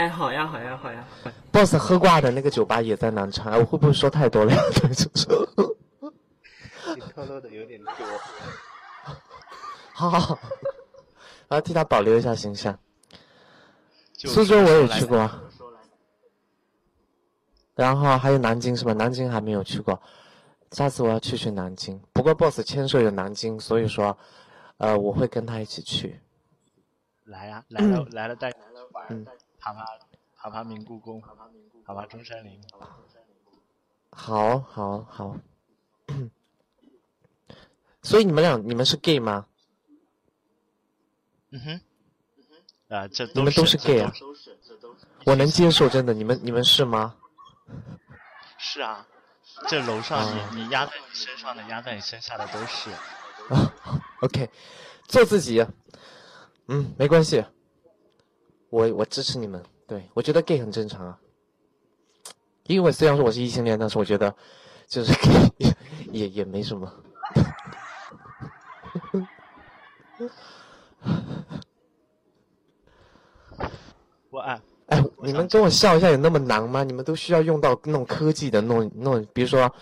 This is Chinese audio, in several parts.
哎，好呀，好呀，好呀。boss 喝挂的那个酒吧也在南昌，哎我会不会说太多了呀？你透露的有点多。好好好，我要替他保留一下形象。苏州我也去过，然后还有南京是吧？南京还没有去过，下次我要去去南京。不过 boss 签售有南京，所以说，呃，我会跟他一起去。来呀、来了来了带玩嗯爬爬爬爬明故宫，爬爬中山陵。好，好，好。所以你们俩，你们是 gay 吗？嗯哼，啊，这你们都是 gay 啊？我能接受，真的。你们你们是吗？是啊，这楼上啊你你压在你身上的，压在你身下的都是。啊 OK，做自己。嗯，没关系。我我支持你们。对我觉得 gay 很正常啊。因为虽然说我是异性恋，但是我觉得就是 gay 也也也没什么。我哎，哎，你们跟我笑一下有那么难吗？你们都需要用到那种科技的那种那种，比如说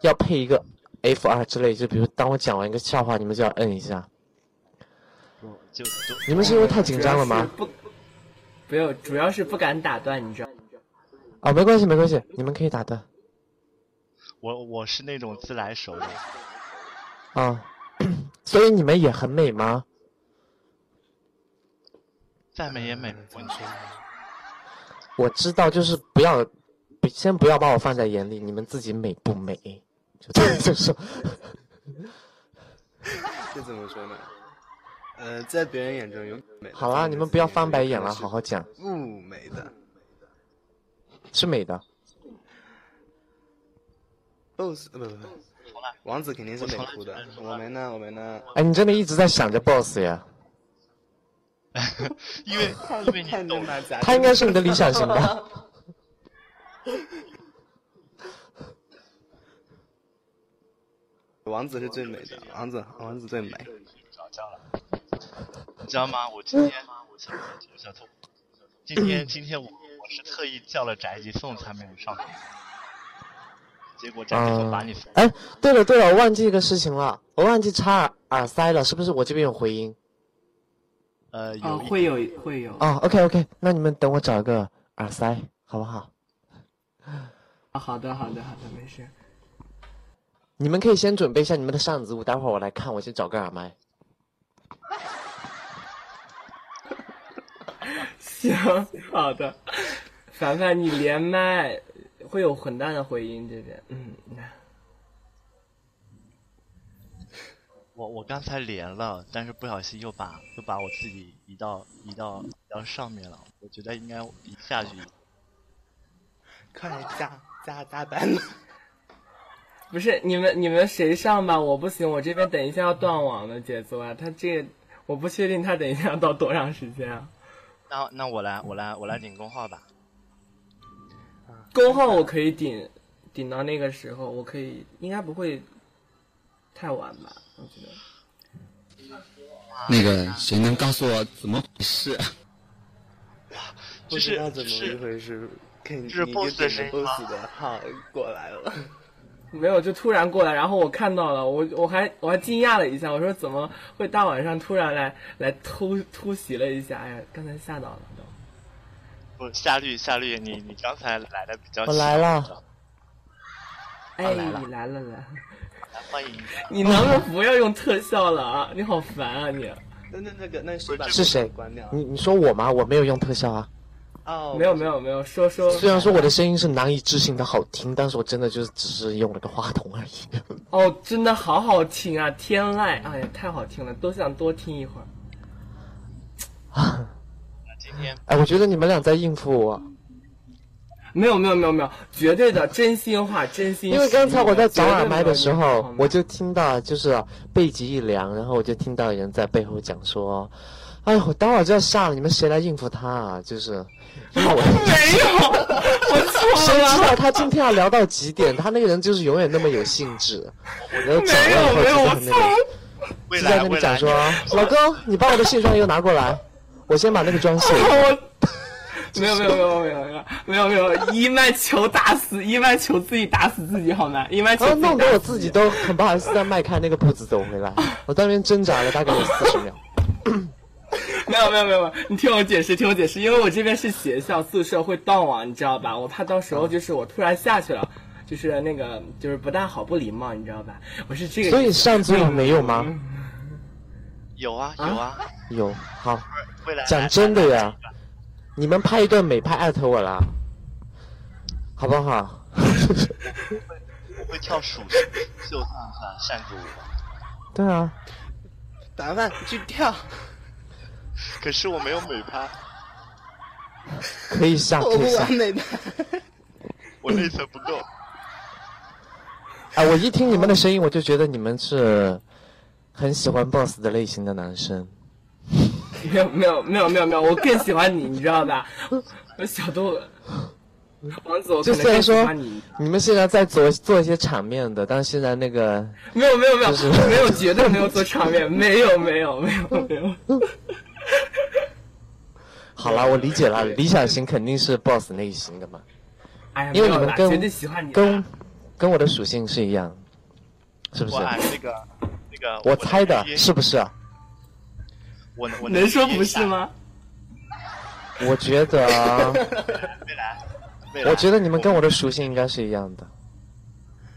要配一个 F 二之类，就比如当我讲完一个笑话，你们就要摁一下。就就你们是因为太紧张了吗？不，不用，主要是不敢打断，你知道。啊、没关系没关系，你们可以打断我我是那种自来熟的，啊。所以你们也很美吗？再美也美不过你。我知道，就是不要，不先不要把我放在眼里，你们自己美不美？就这样就说，这怎么说呢？呃，在别人眼中有美。好啦，你们不要翻白眼了，好好讲，不美的。是美的。boss 呃不不不，王子肯定是美哭的。我们呢？我们呢？哎，你真的一直在想着 boss 呀？因为 他应该是你的理想型吧？王子是最美的，王子王子最美。你知道吗？我今天我小我小偷，今天今天我我是特意叫了宅急送才没有上班，结果宅急送把你哎，对了对了，我忘记一个事情了，我忘记插耳耳塞了，是不是我这边有回音？呃哦有，一会有会有。哦，OK OK，那你们等我找个耳塞，好不好？啊好的好的好的，没事。你们可以先准备一下你们的扇子舞，待会儿我来看，我先找个耳麦。行，好的。凡凡，你连麦会有很大的回音这边。嗯，我我刚才连了，但是不小心又把又把我自己移到移到移到上面了，我觉得应该一下去。快来加加加单！不是你们你们谁上吧？我不行，我这边等一下要断网的节奏啊。他这个我不确定他等一下要到多长时间啊。那那我来我来我来顶工号吧。工号我可以顶顶到那个时候，我可以应该不会太晚吧？我觉得。那个谁能告诉我怎么回事？不知道怎么一回事，肯是你 boss 就点了的声音 boss 的号过来了。没有，就突然过来，然后我看到了，我我还我还惊讶了一下，我说怎么会大晚上突然来来突突袭了一下？哎呀，刚才吓到了都。不，夏绿夏绿，你你刚才来的比较我来了，哎，来了你来了来，来欢迎。你能不能不要用特效了啊？你好烦啊你！那那那个那谁把是谁关掉？你你说我吗？我没有用特效啊。哦，没有没有没有，说说。虽然说我的声音是难以置信的好听，但是我真的就是只是用了个话筒而已。哦，真的好好听啊，天籁，哎呀，太好听了，都想多听一会儿。那今天哎，我觉得你们俩在应付我，没有没有没有没有，绝对的真心话，真心。因为刚才我在找耳麦的时候，我就听到就是背脊一凉，然后我就听到有人在背后讲说：“哎，我待会儿就要下了，你们谁来应付他啊？”就是，因为我没有，我错了谁知。道他今天要聊到几点？他那个人就是永远那么有兴致，然后讲没有完以后没有，我就在那里错就在那里来未来讲说：“老公，你把我的卸妆油拿过来，我先把那个妆卸没有没有没有没有没有没有没有，伊曼球打死伊曼球自己打死自己好吗？伊曼球然后自己打死弄得我自己都很不好意思在迈开那个步子走回来，我在那边挣扎了大概有四十秒。没有没有没有，你听我解释，听我解释，因为我这边是学校宿舍会断网，你知道吧？我怕到时候就是我突然下去了，就是那个就是不大好，不礼貌，你知道吧？我是这个。所以上次你没有吗？有啊有啊，有，好，讲真的呀，你们拍一段美拍艾特我啦，好不好？我会跳蜀绣扇子舞，对啊，打饭去跳，可是我没有美拍，可以下，我不可以下完。美的。我内存不够。哎，我一听你们的声音，我就觉得你们是很喜欢 boss 的类型的男生。没有没有没有没有没有，我更喜欢你，你知道吧？我小豆王子，我就能更喜虽然说欢你。你们现在在做做一些场面的，但是现在那个没有没有没有、就是没有，绝对没有做场面，没有没有没有没有。好了，我理解了，理想型肯定是 boss 类型的嘛，哎呀，因为你们跟绝对喜欢你。跟跟我的属性是一样，是不是我？按那个那个，我猜的是不是？啊我我能说不？是吗？我觉得，未来，未来，我觉得你们跟我的属性应该是一样的，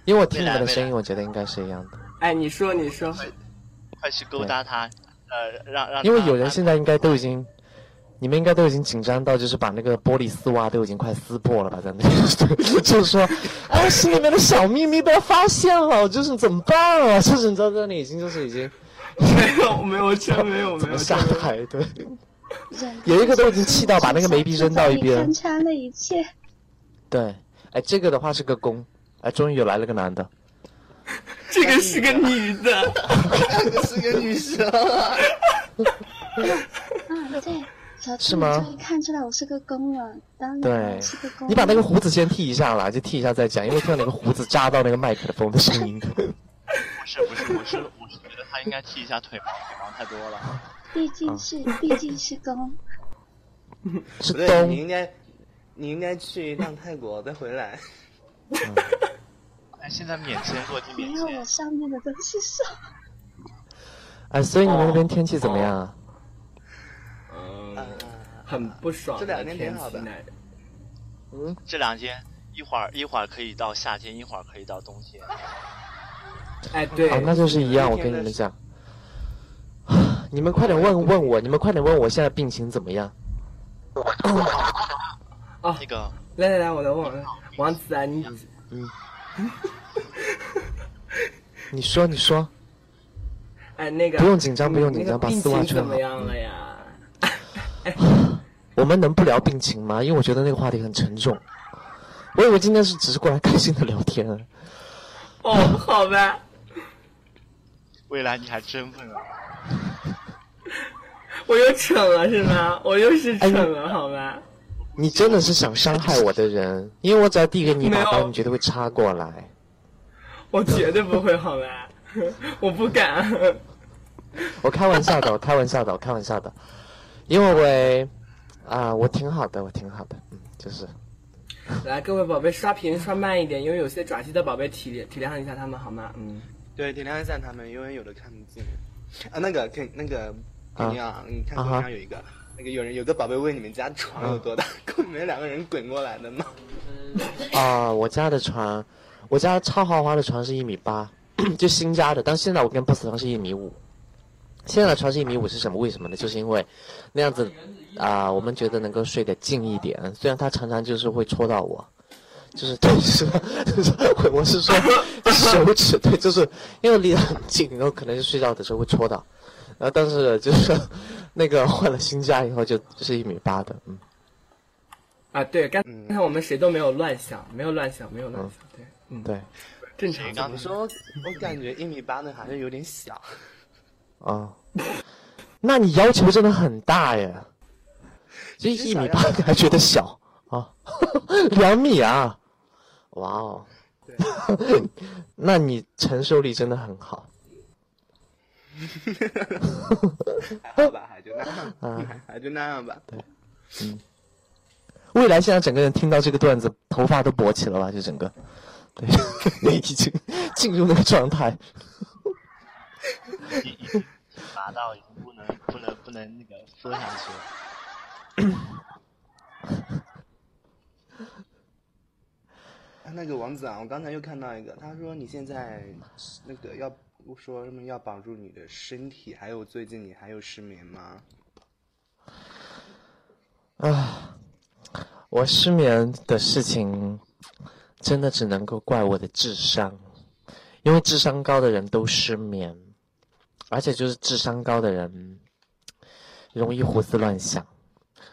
因为我听你们的声音，我觉得应该是一样的。哎，你说你说，快去勾搭他，呃，让让。因为有人现在应该都已经，你们应该都已经紧张到，就是把那个玻璃丝袜都已经快撕破了吧？在那里，就是说，哎，心里面的小秘密被发现了，就是怎么办啊？就是你知道，在那里已经就是已经没有没有真没有没有下台？对，有一个都已经气到把那个眉笔扔到一边看穿了一切。对，哎，这个的话是个攻，哎，终于有来了个男的，这个是个女的，这是个女生啊！啊，对，小兔是吗终于看出来我是个公了，当然是个公。你把那个胡子先剃一下啦，就剃一下再讲，因为听到那个胡子扎到那个麦克风的声音。不是不是，我是我是觉得他应该剃一下腿毛，腿毛太多了。毕竟是毕竟是公，是不对，你，应该，你应该去一趟泰国再回来。哎，现在免签落地免签没有我，上面的都是手。哎，所以你们那边天气怎么样啊？嗯，很不爽这两天天挺好的嗯。这两天一会儿一会儿可以到夏天，一会儿可以到冬天。哎，对啊，，那就是一样。我跟你们讲，你们快点问问我，你们快点问我现在病情怎么样？啊那个来来来，我来问问王子啊，你 你说，你说，哎那个不用紧张，不用紧张，把丝袜情怎么。样了呀？我们能不聊病情吗？因为我觉得那个话题很沉重。我以为今天是只是过来开心的聊天。哦，好吧，未来你还真问啊？我又蠢了是吗？我又是哎蠢了，好吧？你真的是想伤害我的人，因为我只要递给你一把刀，你绝对会插过来。我绝对不会，好吧？我不敢。我开玩笑的，我开玩笑的，我开玩笑的，因为我啊、我挺好的，我挺好的，嗯，就是来，各位宝贝，刷屏刷慢一点，因为有些爪机的宝贝体体谅一下他们好吗？嗯，对，体谅一下他们，因为有的看不见。啊，那个，可以那个，啊你啊，你看啊哈桌上有一个，那个有人有个宝贝问你们家床有多大，够你们两个人滚过来的吗？啊、我家的床，我家超豪华的床是一米八，就新家的，但现在我跟 boss 床是一米五。现在的床是一米五是什么？为什么呢？就是因为那样子啊、我们觉得能够睡得近一点。虽然他常常就是会戳到我，就是 对，是就是我 我是说手指，对，就是因为离得很近，然后可能是睡觉的时候会戳到。然后但是就是那个换了新家以后就就是一米八的，嗯。啊，对，刚嗯才我们谁都没有乱想，没有乱想，没有乱想，对，嗯，对，正常谁。刚说，我感觉一米八的还是有点小。啊，那你要求真的很大耶！这一米八你还觉得小啊？两米啊！哇哦！那你承受力真的很好。还好吧，还就那样，啊。还就那样吧。对，嗯。未来现在整个人听到这个段子，头发都勃起了吧？就整个，对，已经进入那个状态。已已经麻到已经不能不能不能那个说下去了。啊那个王子啊，我刚才又看到一个，他说你现在那个要不说什么要保住你的身体，还有最近你还有失眠吗？啊，我失眠的事情，真的只能够怪我的智商，因为智商高的人都失眠，而且就是智商高的人容易胡思乱想。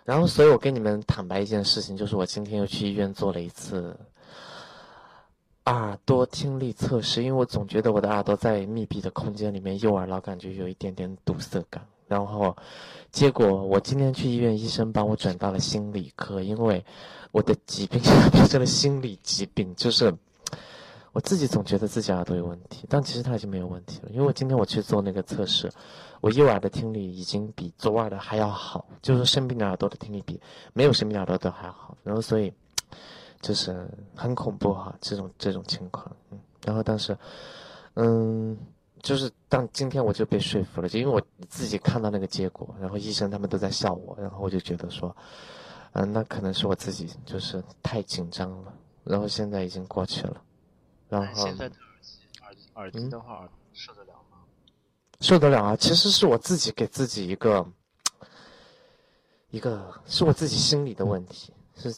然后，所以我跟你们坦白一件事情，就是我今天又去医院做了一次耳朵听力测试，因为我总觉得我的耳朵在密闭的空间里面，右耳老感觉有一点点堵塞感。然后，结果我今天去医院，医生帮我转到了心理科，因为我的疾病变成了心理疾病，就是我自己总觉得自己耳朵有问题，但其实它已经没有问题了。因为我今天我去做那个测试，我右耳的听力已经比左耳的还要好，就是生病的耳朵的听力比没有生病的耳朵都还好。然后所以就是很恐怖哈，这种这种情况。嗯，然后当时，嗯。就是当今天我就被说服了，就因为我自己看到那个结果，然后医生他们都在笑我，然后我就觉得说，嗯，那可能是我自己就是太紧张了，然后现在已经过去了，然后现在的耳机耳耳机的话，受得了吗？受得了啊！其实是我自己给自己一个一个是我自己心理的问题，是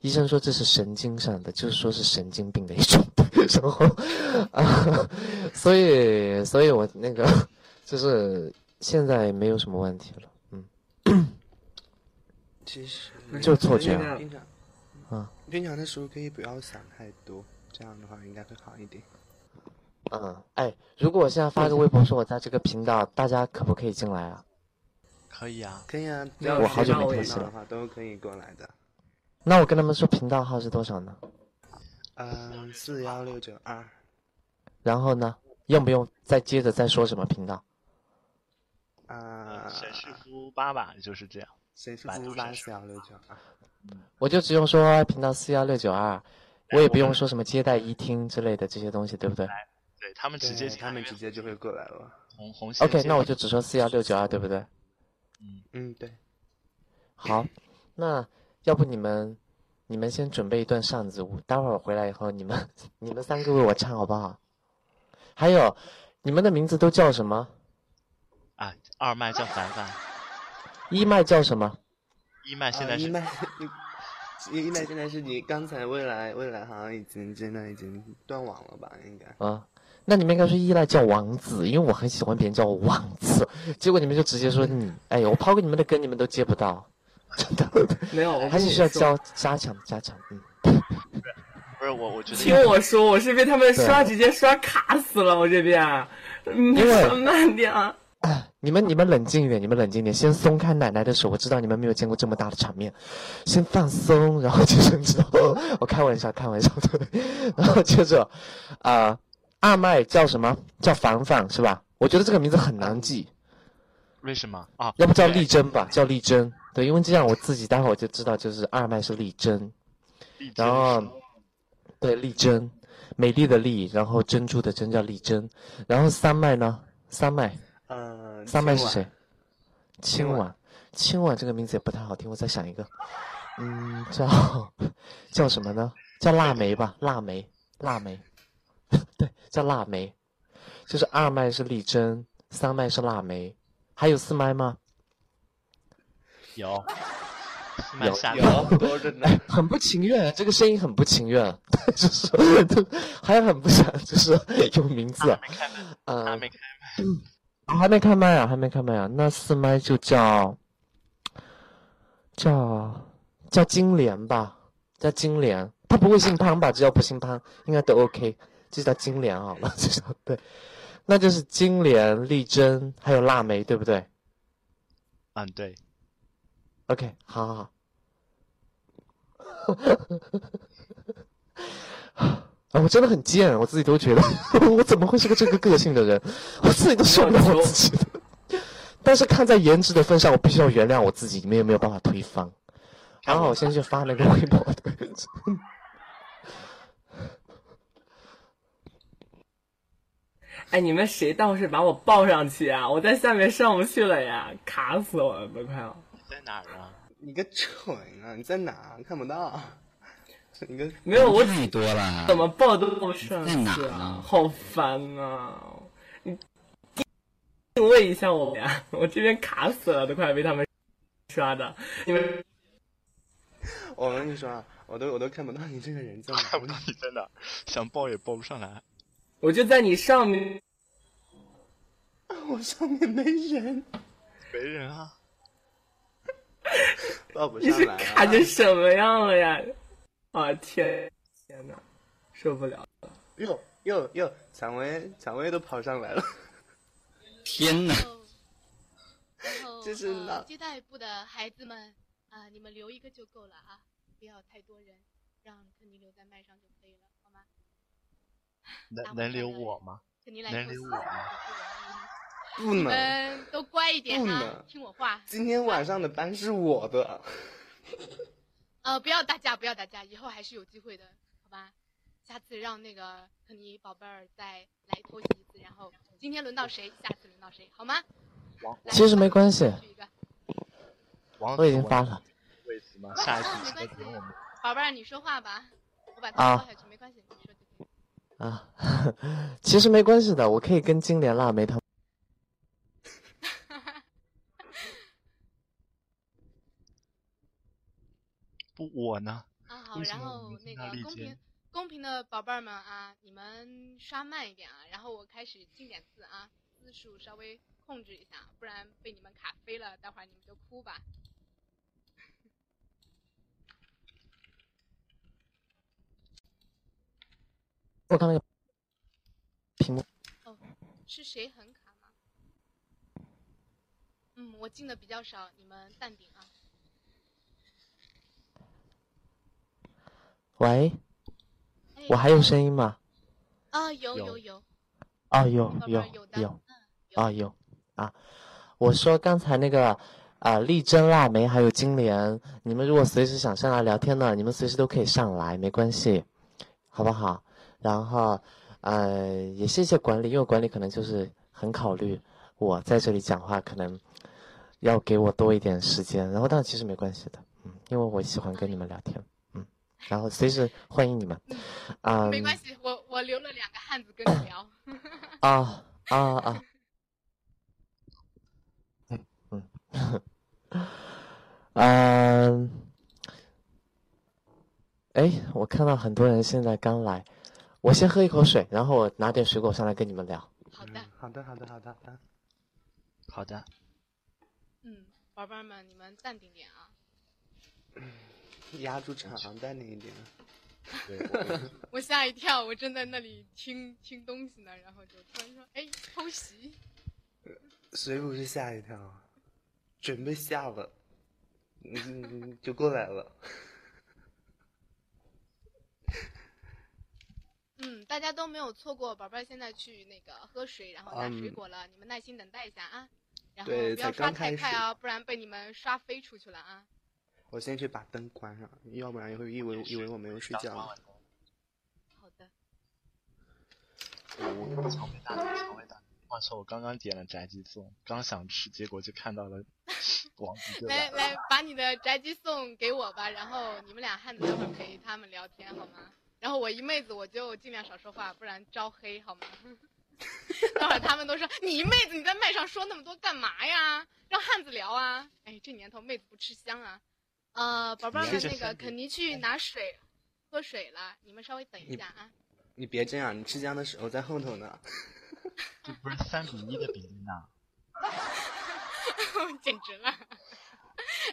医生说这是神经上的，就是说是神经病的一种。然后啊，所以，所以我那个就是现在没有什么问题了，嗯。其实就错觉。平常，啊，平常的时候可以不要想太多，这样的话应该会好一点。嗯，哎，如果我现在发个微博说我在这个频道，大家可不可以进来啊？可以啊，可以啊，我好久没更新了，都可以过来的。那我跟他们说频道号是多少呢？嗯，四幺六九二。然后呢？用不用再接着再说什么频道？啊，沈世夫八吧，就是这样。沈世夫八四幺六九二。我就只用说频道四幺六九二，我也不用说什么接待一听之类的这些东西，对不对？对他们直接，他们直接就会过来了。红红。OK，那我就只说四幺六九二，对不对？嗯嗯，对。好，那要不你们？你们先准备一段扇子舞，待会儿回来以后，你们 你们三个为我唱好不好？还有，你们的名字都叫什么？啊，二麦叫凡凡，一麦叫什么？一麦现在是一麦，一麦现在是你刚才未来未来好像已经现在已经断网了吧？应该啊，那你们应该说依赖叫王子，因为我很喜欢别人叫我王子，结果你们就直接说你，哎呦，我抛给你们的歌你们都接不到。真的没有，还是需要教加强加强。嗯，不是我，我觉得听我说，我是被他们刷直接刷卡死了，我这边，因为慢点。哎，你们你们冷静一点，你们冷静点，先松开奶奶的手。我知道你们没有见过这么大的场面，先放松，然后接着知道，我开玩笑，开玩笑 对。然后接着，啊，二麦叫什么叫凡凡是吧？我觉得这个名字很难记。为什么啊？要不叫丽珍吧，叫丽珍。对，因为这样我自己待会儿就知道，就是二麦是丽珍，然后对丽珍，美丽的丽，然后珍珠的珍叫丽珍，然后三麦呢？三麦，嗯，三麦是谁？青婉，青婉这个名字也不太好听，我再想一个，嗯，叫叫什么呢？叫腊梅吧，腊梅，腊梅，对，叫腊梅，就是二麦是丽珍，三麦是腊梅，还有四麦吗？有，有有多着呢，很不情愿，这个声音很不情愿，就是还很不想，就是有名字，呃，还没开麦，还没开麦啊，还没开麦啊，那四麦就叫叫叫金莲吧，叫金莲，他不会姓潘吧？只要不姓潘，应该都 OK，就叫金莲好了，就 叫对，那就是金莲、丽珍还有腊梅，对不对？嗯，对。OK，好好好。啊，我真的很贱，我自己都觉得，我怎么会是个这个个性的人？我自己都受不了我自己的。但是看在颜值的份上，我必须要原谅我自己，你们也没有办法推翻？然后我先去发那个微博，对。哎，你们谁倒是把我抱上去啊？我在下面上不去了呀，卡死我了，都快要。你在哪儿啊？你个蠢啊！你在哪？看不到。你个没有我太多了。怎么抱都抱不上在？好烦啊！你定位一下我们呀，我这边卡死了，都快被他们刷的。你们我跟你说啊，我都我都看不到你这个人在哪看不到你在哪儿，想抱也抱不上来。我就在你上面，我上面没人，没人啊！抱不你是卡啊。成什么样了呀？啊天天哪，受不了了！哟哟哟，蔷薇蔷薇都跑上来了。天哪！然后这是哪呃、接待部的孩子们啊、你们留一个就够了啊，不要太多人，让肯尼留在麦上就可以了，好吗？能能留我吗？肯尼来能留我吗不容易，你们都乖一点啊，听我话。今天晚上的班是我的。呃，不要打架，不要打架，以后还是有机会的，好吧？下次让那个肯尼宝贝儿再来偷袭一次，然后今天轮到谁，下次轮到谁，好吗？王其实没关系王我已经发了。位子吗？下一次没关系宝贝儿，你说话吧，我把啊它抛下去，没关系，你说。啊，其实没关系的，我可以跟金莲辣妹他们。不我呢？啊好，然后那个公平公平的宝贝儿们啊，你们刷慢一点啊，然后我开始进点字啊，字数稍微控制一下，不然被你们卡飞了，待会儿你们就哭吧。我看那个屏幕，哦，是谁很卡吗？嗯，我进的比较少，你们淡定啊。喂，哎我还有声音吗？啊，有有。有有，哦，有有有啊有。啊，我说刚才那个啊，丽珍、腊梅还有金莲，你们如果随时想上来聊天呢，你们随时都可以上来，没关系，好不好？然后呃，也谢谢管理，因为管理可能就是很考虑我在这里讲话，可能要给我多一点时间，然后但其实没关系的，嗯，因为我喜欢跟你们聊天，嗯，然后随时欢迎你们，啊、没关系，我我留了两个汉子跟你聊。啊啊啊！嗯嗯，嗯，哎，我看到很多人现在刚来，我先喝一口水，然后我拿点水果上来跟你们聊。好的，嗯好的，好的，好的，好的。好的，嗯，宝贝儿们，你们淡定点啊。压住场，淡定一点。对，我我吓一跳，我正在那里听听东西呢，然后就突然说：“哎，偷袭谁不是吓一跳？准备下了，嗯，就过来了。”嗯，大家都没有错过，宝贝儿现在去那个喝水，然后拿水嗯果了，你们耐心等待一下啊。然后不要刷才刚开始太快啊，不然被你们刷飞出去了啊。我先去把灯关上，要不然会以为以为我没有睡觉。好的，我刚刚点了宅急送，刚想吃，结果就看到了 王子就来来把你的宅急送给我吧，然后你们俩汉子待会儿陪他们聊天好吗？然后我一妹子我就尽量少说话，不然招黑好吗？待会儿他们都说你一妹子你在麦上说那么多干嘛呀？让汉子聊啊！哎，这年头妹子不吃香啊。呃，宝贝儿们那个肯尼去拿水喝水了，你们稍微等一下啊。你别这样，你吃姜的时候在后头呢。这不是三比一的比例呢？简直了！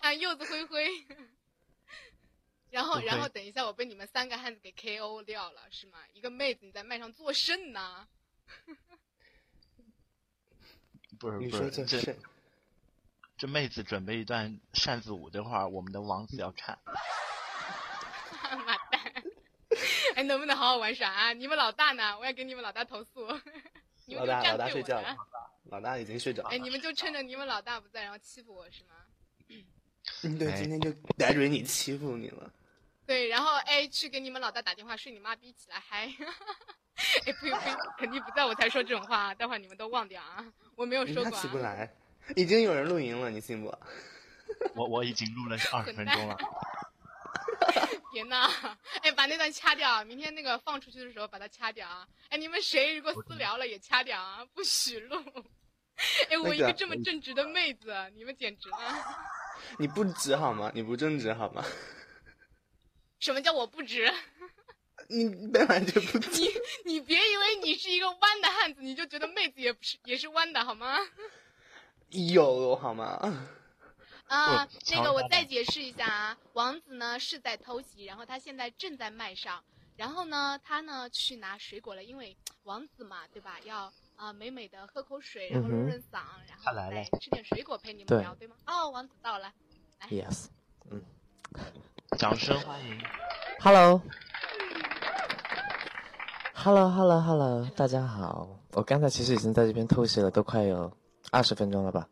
啊，柚子灰灰。然后，然后等一下，我被你们三个汉子给 KO 掉了，是吗？一个妹子你在麦上作甚呢？不是你不是，这妹子准备一段扇子舞，等会儿我们的王子要看。妈蛋！哎，能不能好好玩耍啊？你们老大呢？我要给你们老大投诉。你们就老大老大这样对我呢睡觉了？老大已经睡着了。哎，你们就趁着你们老大不在，然后欺负我是吗？嗯，对，哎今天就逮准你欺负你了。对，然后哎，去给你们老大打电话，睡你妈逼起来嗨！哎，呸呸，肯定不在我才说这种话，待会儿你们都忘掉啊！我没有说他过、啊。起不来，已经有人录音了，你信不？我我已经录了二十分钟了。别闹！哎，把那段掐掉，明天那个放出去的时候把它掐掉啊！哎，你们谁如果私聊了也掐掉啊，不许录！哎，我一个个这么正直的妹子，你们简直了！你不直好吗？你不正直好吗？什么叫我不直？你本来就不直。你你别以为你是一个弯的汉子，你就觉得妹子也不是也是弯的好吗？有好吗？啊、不那个我再解释一下啊，王子呢是在偷袭，然后他现在正在麦上，然后呢他呢去拿水果了，因为王子嘛，对吧？要啊、美美的喝口水，然后润润嗓，然后再吃点水果陪你们聊，对吗？哦，王子到了，来 Yes 嗯。掌声欢迎。Hello。Hello Hello Hello，大家好。我刚才其实已经在这边偷袭了，都快有二十分钟了吧。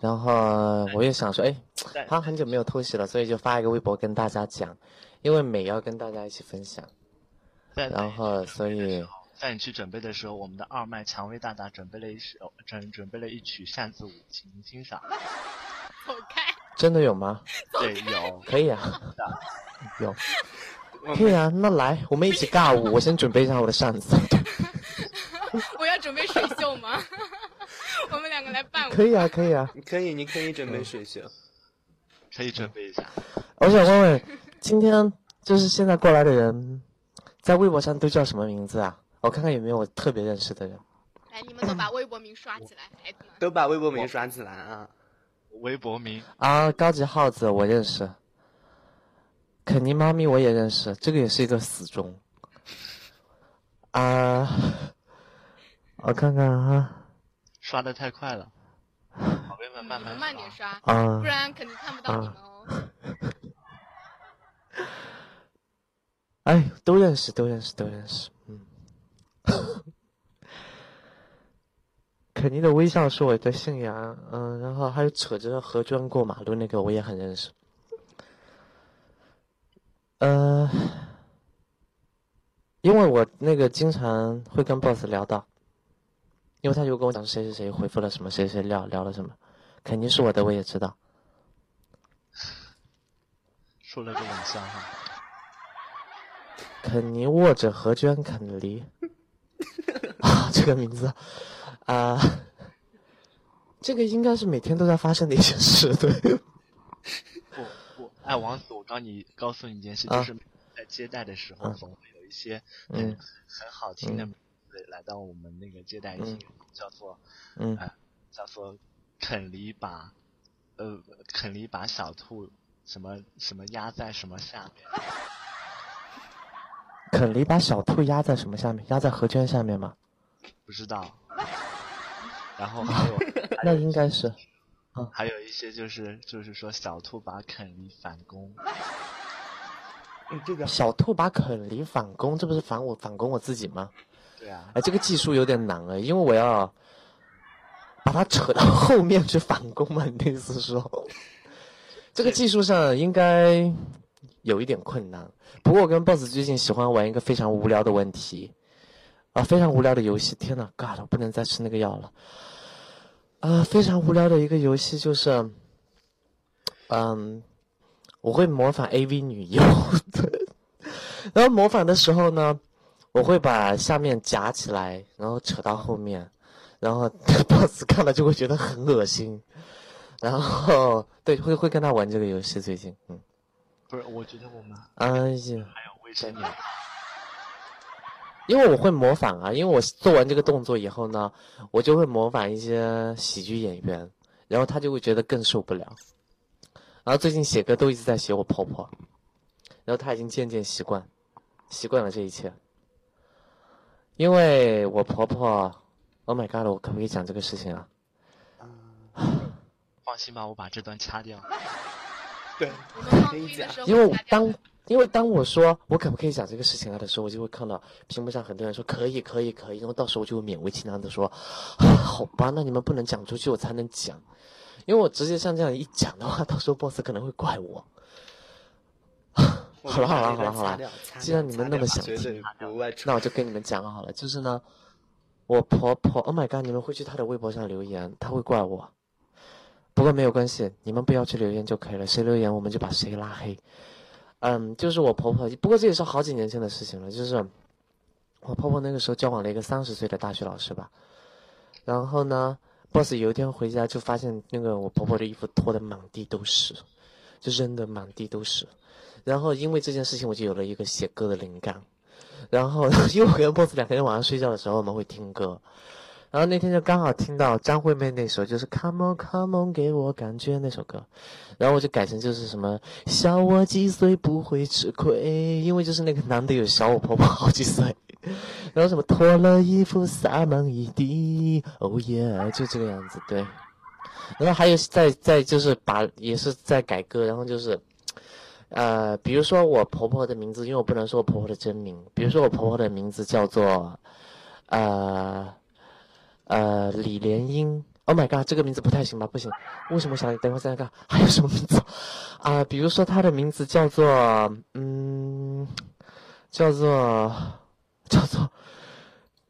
然后我也想说，哎，在他很久没有偷袭了，所以就发一个微博跟大家讲，因为美要跟大家一起分享。然后所以在你去准备的时候，我们的二麦蔷薇大大准备了一首准准备了一曲扇子舞，请您欣赏。走开！真的有吗？对，有。可以啊，有，可以啊。那来，我们一起尬舞。我先准备一下我的扇子。我要准备水袖吗？我们两个来伴舞。可以啊，可以啊。你可以，你可以准备水袖。可以准备一下。我想问问，今天就是现在过来的人，在微博上都叫什么名字啊？我看看有没有我特别认识的人。来，你们都把微博名刷起来，孩子们。都把微博名刷起来啊！微博名啊，高级耗子我认识，肯尼猫咪我也认识，这个也是一个死忠。啊，我看看啊，刷的太快了，宝贝们慢慢慢点刷，啊不，然肯定看不到你们哦。哎，都认识，都认识，都认识，嗯。肯定的微笑是我的信仰，嗯，然后还有扯着何娟过马路那个我也很认识，呃，因为我那个经常会跟 boss 聊到，因为他就跟我讲谁谁谁回复了什么，谁谁聊聊了什么，肯定是我的我也知道，说了个冷笑话。肯尼沃着何娟肯离，啊，这个名字，啊、这个应该是每天都在发生的一些事，对。不不，哎，王子，我告你告诉你一件事，啊就是在接待的时候，啊总会有一些嗯很很好听的名字来到我们那个接待厅，叫做嗯呃叫做肯尼把呃肯尼把小兔什么什么压在什么下面，肯尼把小兔压在什么下面？压在何娟下面吗？不知道。然后还有 那应该是，嗯还有一些就是就是说小兔把肯尼反攻，嗯，这个小兔把肯尼反攻，这不是反我反攻我自己吗？对啊，哎，这个技术有点难啊，因为我要把它扯到后面去反攻嘛。你的意思是说，这个技术上应该有一点困难。不过我跟 BOSS 最近喜欢玩一个非常无聊的问题，啊，非常无聊的游戏。天呐 g o d 我不能再吃那个药了。啊，非常无聊的一个游戏就是，嗯，我会模仿 AV 女优的，然后模仿的时候呢，我会把下面夹起来，然后扯到后面，然后 boss 看了就会觉得很恶心，然后对会会跟他玩这个游戏最近，嗯，不是，我觉得我们哎呀，还有未成年，因为我会模仿啊，因为我做完这个动作以后呢，我就会模仿一些喜剧演员，然后他就会觉得更受不了。然后最近写歌都一直在写我婆婆，然后他已经渐渐习惯，习惯了这一切。因为我婆婆，Oh my god，我可不可以讲这个事情啊？放心吧，我把这段掐掉。对，可以讲因为当因为当我说我可不可以讲这个事情啊的时候，我就会看到屏幕上很多人说可以可以可以，然后到时候我就会勉为其难的说，啊 好吧，那你们不能讲出去，我才能讲。因为我直接像这样一讲的话，到时候 boss 可能会怪我。好了好了好了好了，既然你们那么想听，那我就跟你们讲好了，就是呢，我婆婆，Oh my god，你们会去她的微博上留言，她会怪我。不过没有关系，你们不要去留言就可以了，谁留言我们就把谁拉黑。嗯，就是我婆婆，不过这也是好几年前的事情了，就是我婆婆那个时候交往了一个三十岁的大学老师吧，然后呢，boss 有一天回家就发现那个我婆婆的衣服脱的满地都是，就扔的满地都是。然后因为这件事情，我就有了一个写歌的灵感。然后 因为我跟 boss 两个人晚上睡觉的时候，我们会听歌。然后那天就刚好听到张惠妹那首，就是 Come on Come on 给我感觉那首歌。然后我就改成就是什么小我几岁不会吃亏，因为就是那个男的有小我婆婆好几岁。然后什么脱了衣服洒满一地，Oh yeah，就这个样子对。然后还有再再就是把也是在改歌，然后就是。呃，比如说我婆婆的名字，因为我不能说我婆婆的真名。比如说我婆婆的名字叫做，呃，呃，李莲英。Oh my god，这个名字不太行吧？不行，为什么想？等会再看 还有什么名字？啊，比如说她的名字叫做，嗯，叫做叫做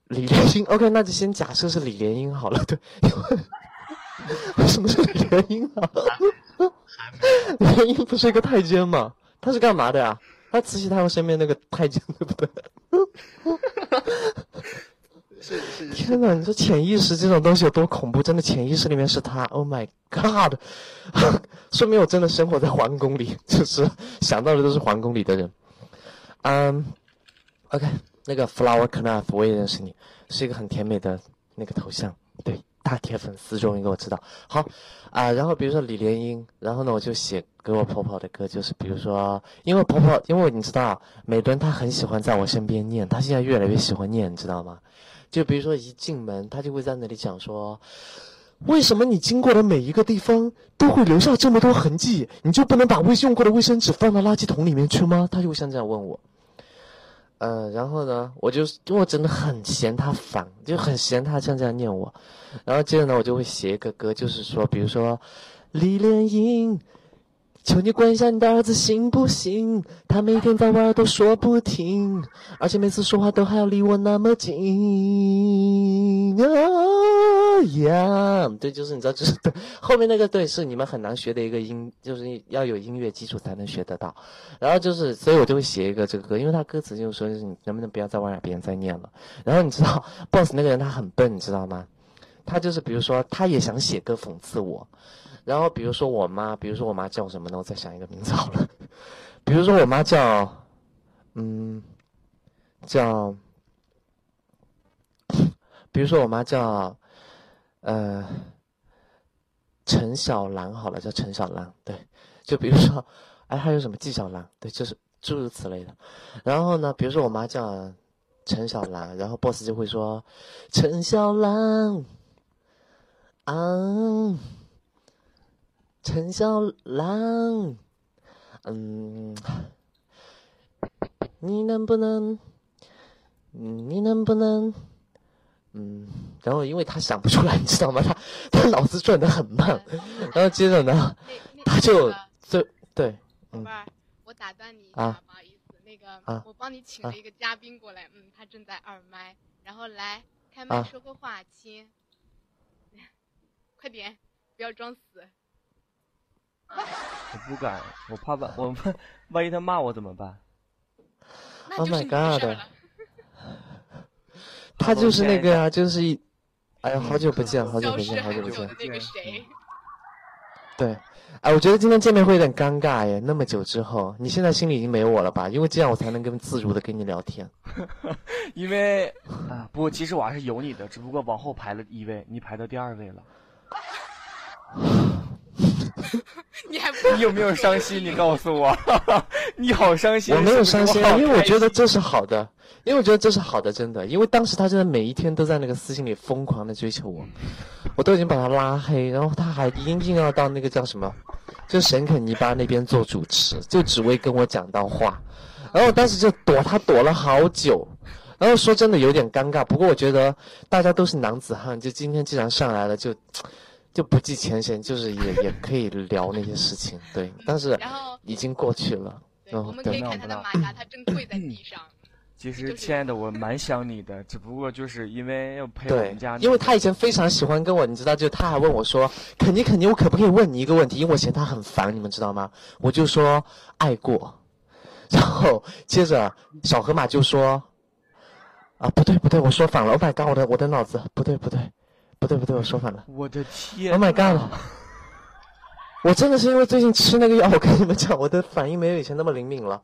李莲英。OK，那就先假设是李莲英好了。对，为什么是李莲英啊？李莲英不是一个太监吗？他是干嘛的呀？他慈禧太后身边那个太监，对不对？是是。天哪，你说潜意识这种东西有多恐怖？真的，潜意识里面是他。Oh my god！说明我真的生活在皇宫里，就是想到的都是皇宫里的人。嗯，OK，那个 Flower Knife 我也认识你，是一个很甜美的那个头像，对。大铁粉丝终于给我知道，好，啊，然后比如说李莲英，然后呢，我就写给我婆婆的歌，就是比如说，因为婆婆，因为你知道，美敦她很喜欢在我身边念，她现在越来越喜欢念，你知道吗？就比如说一进门，她就会在那里讲说，为什么你经过的每一个地方都会留下这么多痕迹？你就不能把未用过的卫生纸放到垃圾桶里面去吗？她就会像这样问我。呃，然后呢，我就我真的很嫌他烦，就很嫌他像这样念我。然后接着呢，我就会写一个歌，就是说，比如说，李莲英，求你管一下你的儿子行不行？他每天在玩都说不停，而且每次说话都还要离我那么近。呀，对，就是你知道，就是对后面那个对，是你们很难学的一个音，就是要有音乐基础才能学得到。然后就是，所以我就会写一个这个歌，因为他歌词就是说，你能不能不要再往耳边再念了。然后你知道，boss 那个人他很笨，你知道吗？他就是比如说，他也想写歌讽刺我。然后比如说我妈，比如说我妈叫什么呢？我再想一个名字好了。比如说我妈叫，嗯，叫，比如说我妈叫。呃，陈小兰好了，叫陈小兰，对，就比如说，哎，还有什么纪晓岚，对，就是诸如此类的。然后呢，比如说我妈叫陈小兰，然后 boss 就会说陈小兰，啊，陈小兰，嗯，你能不能，你能不能？嗯，然后因为他想不出来，你知道吗？他他脑子转的很慢，然后接着呢，他就这对，宝贝儿，我打断你一下，不好意思，那个我帮你请了一个嘉宾过来，嗯，他正在二麦，然后来开麦说个话，亲，快点，不要装死。我不敢，我怕把我怕万一他骂我怎么办？Oh my god！他就是那个啊，就是一，哎呀，好久不见，好久不见，好久不见。那个谁？对，哎，我觉得今天见面会有点尴尬耶，那么久之后，你现在心里已经没我了吧？因为这样我才能更自如的跟你聊天。因为啊，不过其实我还是有你的，只不过往后排了一位，你排到第二位了。你还你有没有伤心？你告诉我，你好伤心。我没有伤心，因为我觉得这是好的。因为我觉得这是好的，真的。因为当时他真的每一天都在那个私信里疯狂的追求我，我都已经把他拉黑，然后他还硬硬要到那个叫什么，就神肯尼巴那边做主持，就只为跟我讲到话。然后我当时就躲他躲了好久，然后说真的有点尴尬。不过我觉得大家都是男子汉，就今天既然上来了，就就不计前嫌，就是也也可以聊那些事情，对，但是已经过去了。然后我们可以对看他的马甲，他正跪在地上。其实，亲爱的，我蛮想你的，只不过就是因为要陪我们家，因为他以前非常喜欢跟我，你知道，就他还问我说：“肯尼，肯尼，我可不可以问你一个问题？”因为我嫌他很烦，你们知道吗？我就说爱过，然后接着小河马就说：“啊，不对不对，我说反了，Oh my god，我的我的脑子不对不对，不对不对不对，我说反了我的天，Oh my god，我真的是因为最近吃那个药，我跟你们讲，我的反应没有以前那么灵敏了。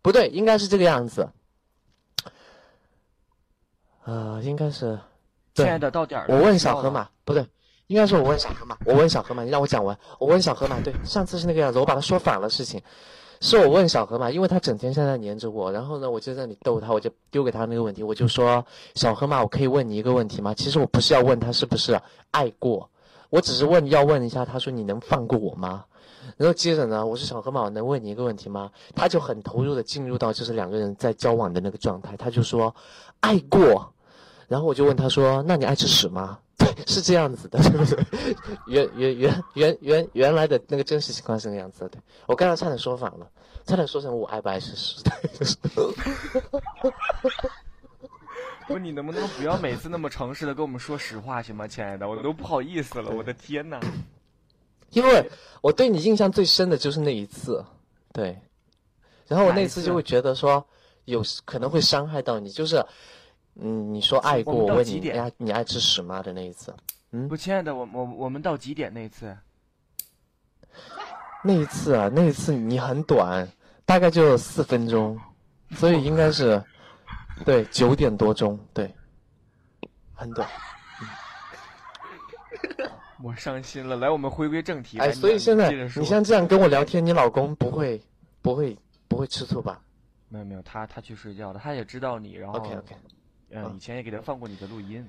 不对，应该是这个样子。呃，应该是，亲爱的，到点儿了。我问小河马，不对，应该是我问小河马，我问小河马，你让我讲完。我问小河马，对，上次是那个样子，我把他说反了事情，是我问小河马，因为他整天现在黏着我，然后呢，我就在那里逗他，我就丢给他那个问题，我就说，小河马，我可以问你一个问题吗？其实我不是要问他是不是爱过，我只是问要问一下，他说你能放过我吗？然后接着呢，我说小河马，我能问你一个问题吗？他就很投入的进入到就是两个人在交往的那个状态，他就说爱过，然后我就问他说，那你爱吃屎吗？对，是这样子的，对不对？原原原原原原来的那个真实情况是那个样子的，对我刚才差点说反了，差点说成我爱不爱吃屎，不，你能不能不要每次那么诚实的跟我们说实话行吗，亲爱的？我都不好意思了，我的天呐！因为我对你印象最深的就是那一次，对，然后我那次就会觉得说有可能会伤害到你，就是，嗯，你说爱过，我我问你，到几点哎呀，你爱吃屎吗的那一次，嗯，不，亲爱的，我我我们到几点那一次？那一次啊，那一次你很短，大概就四分钟，所以应该是，对，九点多钟，对，很短。我伤心了。来，我们回归正题。哎，所以现在你像这样跟我聊天，你老公不会不会不会吃醋吧没有没有，他他去睡觉了，他也知道你，然后？OK OK 嗯，以前也给他放过你的录音。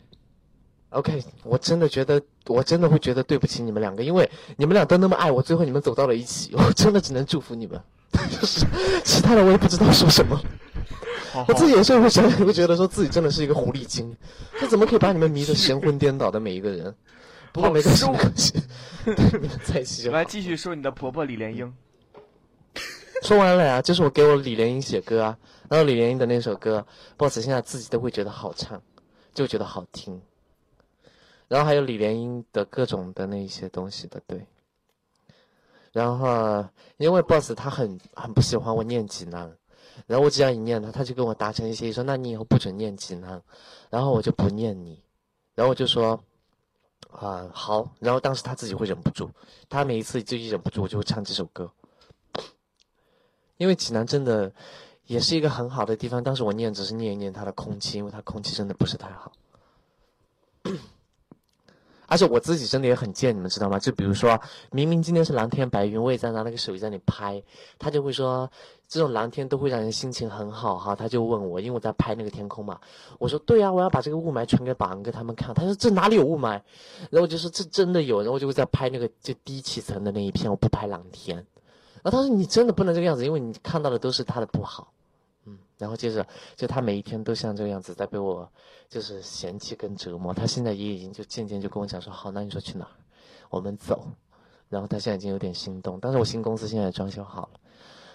OK，我真的觉得，我真的会觉得对不起你们两个，因为你们俩都那么爱我，最后你们走到了一起，我真的只能祝福你们。就是其他的我也不知道说什么。好我自己有时候会想想，会觉得说自己真的是一个狐狸精，这怎么可以把你们迷得神魂颠倒的每一个人？不过没关系，好没关系，跟你们在一起就好来。继续说你的婆婆李莲英。说完了呀，就是我给我李莲英写歌啊，然后李莲英的那首歌，boss 现在自己都会觉得好唱，就觉得好听。然后还有李莲英的各种的那些东西的，对。然后因为 boss 他很很不喜欢我念济南，然后我只要一念他，他就跟我达成一协议说，那你以后不准念济南，然后我就不念你，然后我就说，啊、好，然后当时他自己会忍不住，他每一次就一忍不住，我就会唱这首歌。因为济南真的也是一个很好的地方，当时我念只是念一念它的空气，因为它空气真的不是太好。而且我自己真的也很贱，你们知道吗？就比如说，明明今天是蓝天白云，我也在拿那个手机在那里拍，他就会说这种蓝天都会让人心情很好哈。他就问我，因为我在拍那个天空嘛，我说对啊，我要把这个雾霾传给保安哥他们看。他说这哪里有雾霾？然后我就说这真的有，然后我就会在拍那个就低气层的那一片，我不拍蓝天。然后他说你真的不能这个样子，因为你看到的都是他的不好。嗯，然后接着就他每一天都像这个样子在被我就是嫌弃跟折磨。他现在也已经就渐渐就跟我讲说，好，那你说去哪儿？我们走。然后他现在已经有点心动，但是我新公司现在装修好了，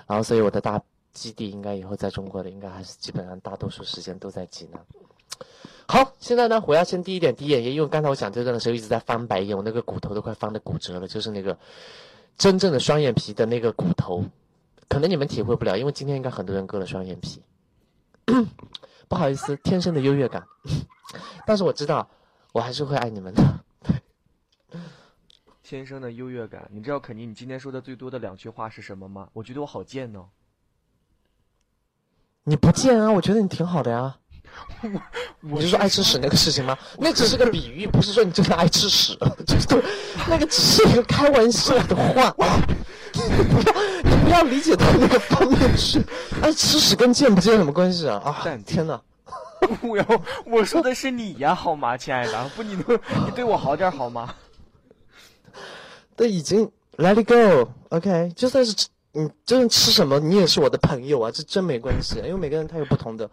然后所以我的大基地应该以后在中国的应该还是基本上大多数时间都在济南。好，现在呢，我要先滴一点滴眼液，因为刚才我讲这段的时候一直在翻白眼，我那个骨头都快翻的骨折了，就是那个真正的双眼皮的那个骨头，可能你们体会不了，因为今天应该很多人割了双眼皮。不好意思，天生的优越感，但是我知道，我还是会爱你们的。天生的优越感，你知道肯尼你今天说的最多的两句话是什么吗？我觉得我好贱哦。你不贱啊，我觉得你挺好的呀。你是说爱吃屎那个事情吗？那只是个比喻，不是说你真的爱吃屎，就是 那个只是一个开玩笑的话。你不要，你不要理解到那个方面去。爱吃屎跟贱不贱有什么关系啊？啊淡，定天哪！我要我说的是你呀，好吗，亲爱的？不，你能你对我好点好吗？都已经 let it go，OK，、就算是吃，你就算吃什么，你也是我的朋友啊，这真没关系，因为每个人他有不同的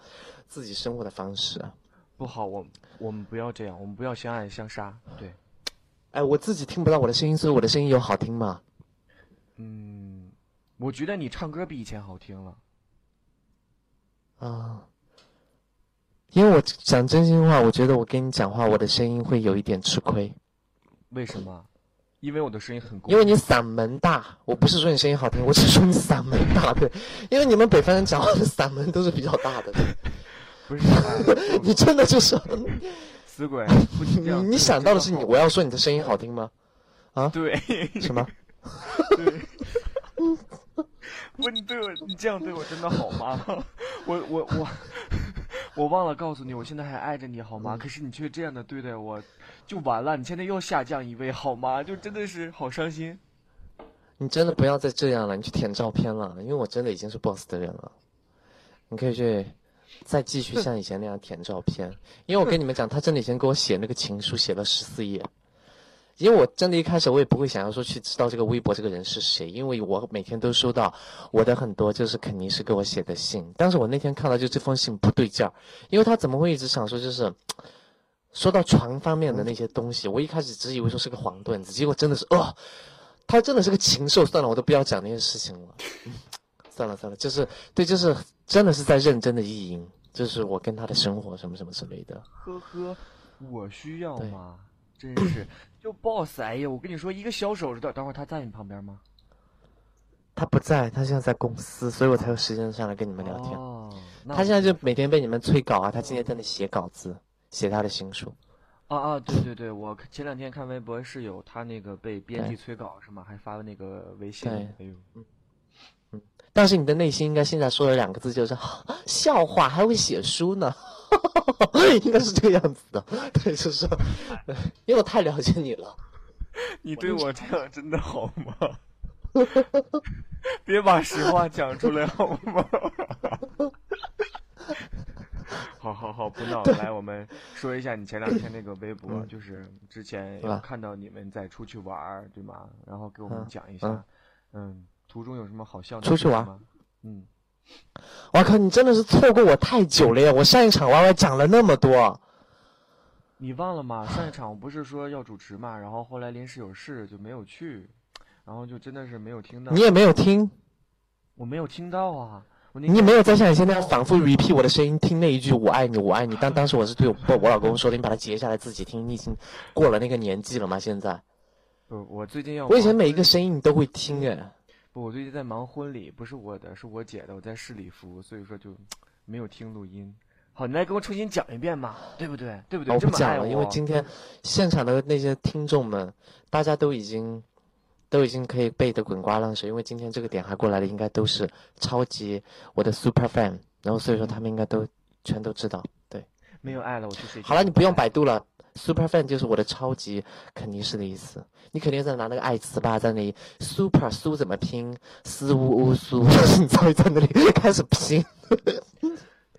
自己生活的方式啊。不好，我我们不要这样，我们不要相爱相杀。对，哎，我自己听不到我的声音，所以我的声音有好听吗？嗯，我觉得你唱歌比以前好听了。啊，因为我讲真心话，我觉得我跟你讲话，我的声音会有一点吃亏，为什么？因为我的声音很。因为你嗓门大。我不是说你声音好听，我是说你嗓门大。对，因为你们北方人讲话的嗓门都是比较大的。不是，你真的就是死鬼，你你想到的是你，我要说你的声音好听吗？啊？对，什么？对。不，你对我，你这样对我真的好吗？我我我，我忘了告诉你，我现在还爱着你好吗？可是你却这样的对待我，就完了。你现在又下降一位好吗？就真的是好伤心。你真的不要再这样了，你去舔照片了，因为我真的已经是 boss 的人了。你可以去再继续像以前那样舔照片，因为我跟你们讲，他真的以前给我写那个情书，写了十四页。因为我真的一开始我也不会想要说去知道这个微博这个人是谁，因为我每天都收到我的很多就是肯尼是给我写的信，但是我那天看到就这封信不对劲儿，因为他怎么会一直想说就是说到床方面的那些东西，我一开始只以为说是个黄段子，结果真的是哦，他真的是个禽兽，算了，我都不要讲那些事情了，嗯，算了算了，就是对，就是真的是在认真的意淫，就是我跟他的生活什么什么之类的，呵呵，我需要吗？真是，就 boss，哎呀，我跟你说，一个小手指头，等会儿他在你旁边吗？他不在，他现在在公司，所以我才有时间上来跟你们聊天。哦，他现在就每天被你们催稿啊，他今天在那写稿子，写他的新书。啊啊，对对对，我前两天看微博是有他那个被编辑催稿是吗？还发了那个微信。哎呦，但是你的内心应该现在说了两个字，就是 笑话，还会写书呢，应该是这个样子的。对，就是，因为我太了解你了。你对我这样真的好吗？别把实话讲出来好吗？好好好，不闹。来，我们说一下你前两天那个微博，嗯就是之前有看到你们在出去玩，对吗？然后给我们嗯讲一下嗯，嗯，途中有什么好笑的出去玩吗？嗯，我靠，你真的是错过我太久了呀！我上一场 YY 讲了那么多，你忘了吗？上一场我不是说要主持嘛，然后后来临时有事就没有去，然后就真的是没有听到。你也没有听，我没有听到啊！你也没有在像以前那样反复 repeat 我的声音，听那一句“我爱你，我爱你”。但当时我是对我我老公说的，你把它截下来自己听。你已经过了那个年纪了吗？现在不，我最近要我以前每一个声音你都会听哎。不，我最近在忙婚礼，不是我的，是我姐的，我在试礼服，所以说就没有听录音。好，你来给我重新讲一遍嘛，对不对？对不对？我不讲了，因为今天现场的那些听众们，大家都已经都已经可以背得滚瓜烂熟，因为今天这个点还过来的应该都是超级我的 super fan，然后所以说他们应该都全都知道。对，没有爱了，我去睡觉。好了，你不用百度了，super fan 就是我的超级肯定是的意思。你肯定在拿那个爱词吧，在那里 super 苏怎么拼？斯乌乌苏，你才会在那里开始拼。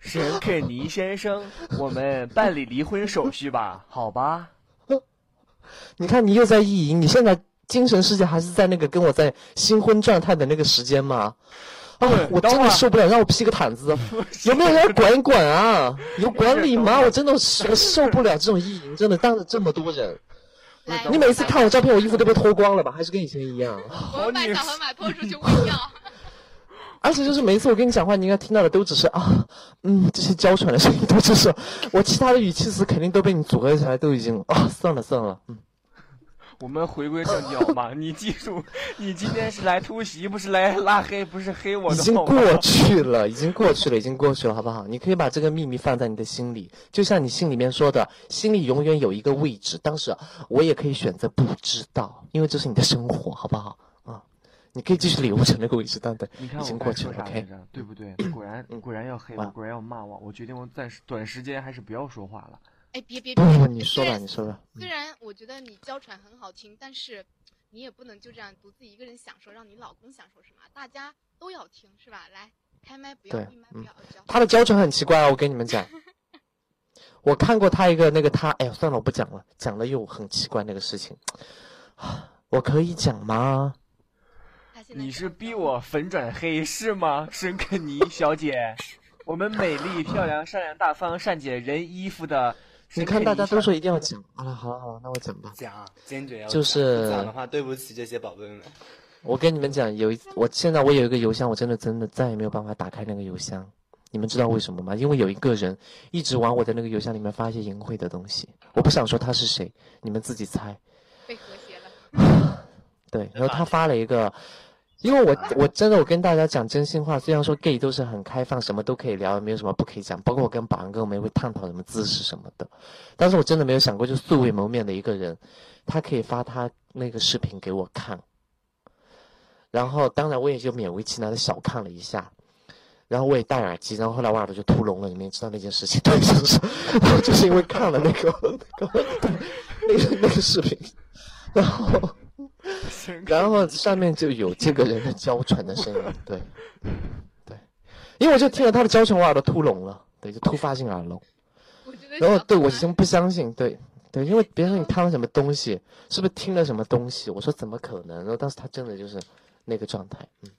沈肯尼先生，我们办理离婚手续吧，好吧？你看，你又在意淫，你现在精神世界还是在那个跟我在新婚状态的那个时间吗？啊，我真的受不了，让我披个毯子，有没有人管一管啊？有管理吗？我真的是我受不了这种意淫，真的当着这么多人，你每次看我照片，我衣服都被脱光了吧？还是跟以前一样？我们把小河马拖出去喂药。而且就是每一次我跟你讲话，你应该听到的都只是啊，嗯，这些娇喘的声音都只是，我其他的语气词肯定都被你组合起来，都已经啊，算了算了，嗯。我们回归正题好吗？你记住，你今天是来突袭，不是来拉黑，不是黑我的。已经过去了，已经过去了，已经过去了，好不好？你可以把这个秘密放在你的心里，就像你心里面说的，心里永远有一个位置。当时我也可以选择不知道，因为这是你的生活，好不好？啊，你可以继续留着那个位置，但对，你看已经过去了，OK。对不对？果然 果然要黑我，果然要骂我。我决定我暂时短时间还是不要说话了。哎，别别不别！不，你说吧，你说吧。虽然我觉得你娇喘很好听，但是你也不能就这样独自一个人享受，让你老公享受是吗？大家都要听是吧？来，开麦不要闭麦不要傲娇。他的娇喘很奇怪啊，我跟你们讲，我看过他一个那个他，哎呀，算了，我不讲了，讲了又很奇怪那个事情，我可以讲吗？你是逼我粉转黑是吗，申肯尼小姐？我们美丽、漂亮、善良、大方、善解人衣服的你看大家都说一定要讲，好了好了好了，那我讲吧。讲，坚决要讲就是讲的话，对不起这些宝贝们。我跟你们讲，有一我现在我有一个邮箱，我真的真的再也没有办法打开那个邮箱。你们知道为什么吗？因为有一个人一直往我的那个邮箱里面发一些淫秽的东西，我不想说他是谁，你们自己猜。被和谐了。对，然后他发了一个，因为我我真的我跟大家讲真心话，虽然说 gay 都是很开放，什么都可以聊，没有什么不可以讲，包括我跟保安哥我们也会探讨什么姿势什么的，但是我真的没有想过，就素未谋面的一个人，他可以发他那个视频给我看，然后当然我也就勉为其难的小看了一下。然后我也戴耳机，然后后来我耳朵就突聋了，你们也知道那件事情，对，就是，然后就是因为看了那个那个那个那个视频，然后 然后上面就有这个人的娇喘的声音，对，对，因为我就听了他的娇喘，我耳朵突聋了，对，就突发性耳聋。然后对我先不相信，对对，因为别人说你看了什么东西，是不是听了什么东西？我说怎么可能？然后当时他真的就是那个状态，嗯。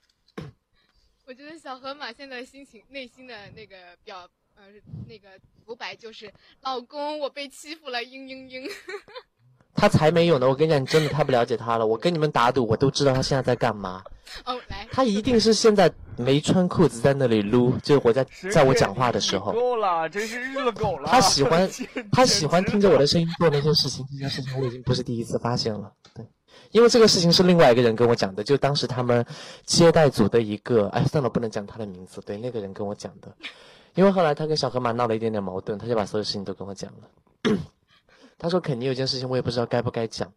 我觉得小河马现在心情内心的那个表呃那个独白就是老公我被欺负了嘤嘤嘤。他才没有呢！我跟你讲，你真的太不了解他了。我跟你们打赌，我都知道他现在在干嘛。哦，来，他一定是现在没穿裤子在那里撸，就是我在在我讲话的时候，够了，真是日了狗了。他喜欢 他喜欢听着我的声音做那些事情。这件事情我已经不是第一次发现了，对，因为这个事情是另外一个人跟我讲的，就当时他们接待组的一个，哎，算了，不能讲他的名字，对，那个人跟我讲的，因为后来他跟小河马闹了一点点矛盾，他就把所有事情都跟我讲了。他说肯定有件事情我也不知道该不该讲，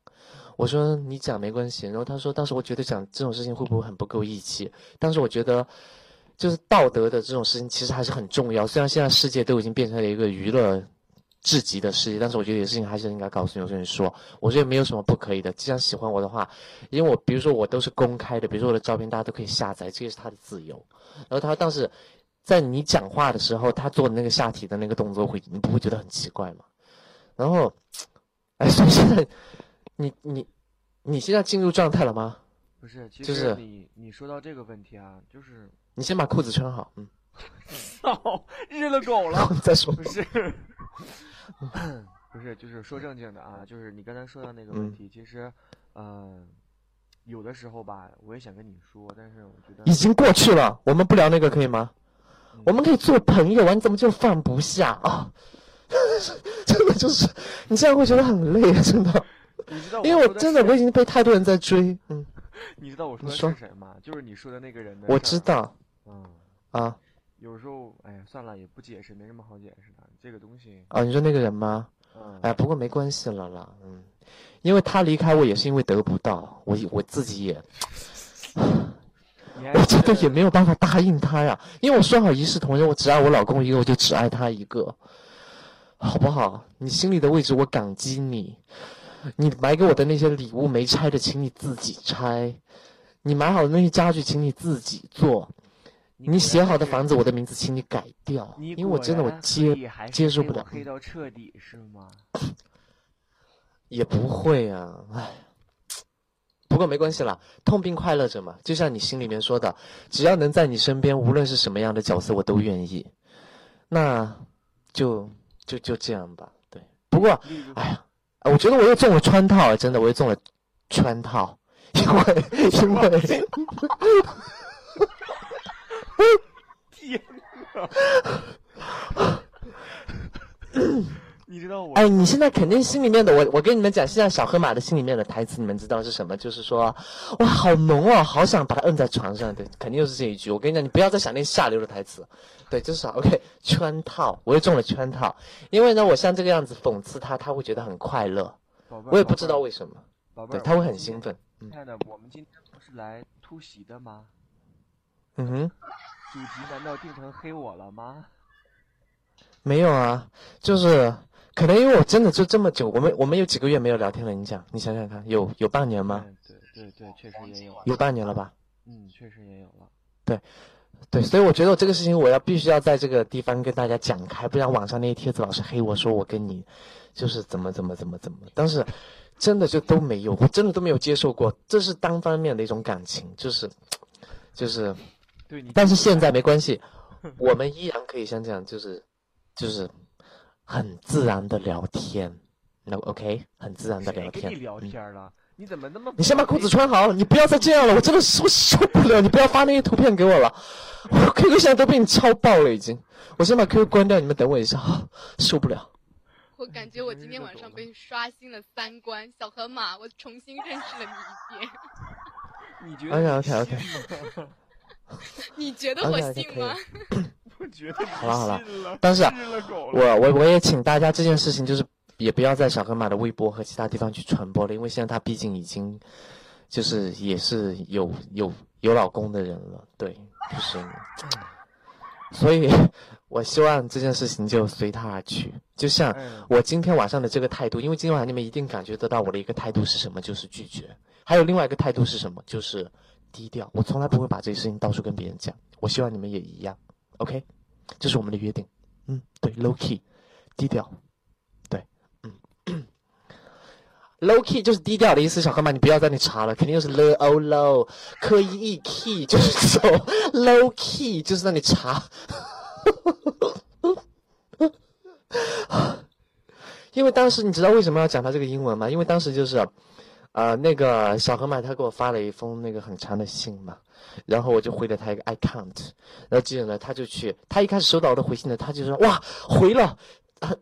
我说你讲没关系。然后他说当时我觉得讲这种事情会不会很不够义气？当时我觉得就是道德的这种事情其实还是很重要。虽然现在世界都已经变成了一个娱乐至极的世界，但是我觉得有些事情还是应该告诉有些人说。我觉得没有什么不可以的。既然喜欢我的话，因为我比如说我都是公开的，比如说我的照片大家都可以下载，这个是他的自由。然后他当时在你讲话的时候，他做的那个下体的那个动作会，你不会觉得很奇怪吗？然后，哎，所以现在你你你现在进入状态了吗？不是，其实就是你你说到这个问题啊，就是你先把裤子穿好，嗯，操，日了狗了。再说。不是，不是，就是说正经的啊，就是你刚才说的那个问嗯题，其实，嗯、有的时候吧，我也想跟你说，但是我觉得已经过去了，我们不聊那个可以吗？我们可以做朋友啊，你怎么就放不下啊？真的就是，你这样会觉得很累，啊真的。你知道因为我真的我已经被太多人在追，嗯，你知道我说的是谁吗？就是你说的那个人的。我知。道嗯，啊有时候，哎呀，算了，也不解释，没什么好解释的。这个东西，啊，你说那个人吗？嗯，哎，不过没关系了啦，嗯，因为他离开我也是因为得不到，我我自己也，我真的也没有办法答应他呀，因为我说好一视同仁，我只爱我老公一个，我就只爱他一个，好不好？你心里的位置我感激你，你买给我的那些礼物没拆的，请你自己拆，你买好的那些家具，请你自己做，你写好的房子，我的名字请你改掉，因为我真的我接接受不了，黑到彻底是吗？也不会啊，唉。不过没关系啦，痛并快乐着嘛。就像你心里面说的，只要能在你身边，无论是什么样的角色，我都愿意。那就就就这样吧。对，不过哎呀，我觉得我又中了圈套，真的，我又中了圈套，因为因为 天哪！你知道我哎，你现在肯定心里面的，我我跟你们讲，现在小河马的心里面的台词，你们知道是什么？就是说，哇，好浓哦，好想把他摁在床上。对，肯定又是这一句。我跟你讲，你不要再想那下流的台词。对，就是 OK，圈套，我又中了圈套。因为呢，我像这个样子讽刺他，他会觉得很快乐。我也不知道为什么，对，宝贝儿，他会很兴奋。嗯亲爱的，我们今天不是来突袭的吗？嗯哼，主题难道定成黑我了吗？没有啊，就是可能因为我真的就这么久，我们我们有几个月没有聊天了。你讲，你想想看，有有半年吗？嗯，对对对，确实也有。有半年了吧？嗯，确实也有了。对，对所以我觉得我这个事情我要必须要在这个地方跟大家讲开，不然网上那些帖子老是黑我说我跟你就是怎么怎么怎么怎么，但是真的就都没有，我真的都没有接受过，这是单方面的一种感情，就是 就是，对你，但是现在没关系，我们依然可以像这样，就是就是很自然的聊天，那 OK，很自然的聊天。你聊嗯天了？你怎么那么……你先把裤子穿好，你不要再这样了，我真的是我受不了，你不要发那些图片给我了，我 QQ 现在都被你超爆了已经，我先把 QQ 关掉，你们等我一下，啊受不了。我感觉我今天晚上被刷新了三观，小河马，我重新认识了你一遍。你觉得 你觉得我信吗？我觉得好了好了，但是。我我我也请大家这件事情就是也不要在小河马的微博和其他地方去传播了，因为现在他毕竟已经就是也是有有有老公的人了，对，就是，所以我希望这件事情就随他而去，就像嗯我今天晚上的这个态度，因为今天晚上你们一定感觉得到我的一个态度是什么，就是拒绝，还有另外一个态度是什么，就是低调，我从来不会把这些事情到处跟别人讲，我希望你们也一样，OK，这是我们的约定。嗯，对，low key，低调，对，嗯，low key 就是低调的意思。小河马，你不要在那里查了，肯定就是 low o low，刻意 e key 就是这种 low key 就是在那里查。因为当时你知道为什么要讲他这个英文吗？因为当时就是，呃，那个小河马他给我发了一封那个很长的信嘛，然后我就回了他一个 I can't，然后接着呢，他就去，他一开始收到我的回信呢，他就说哇回了。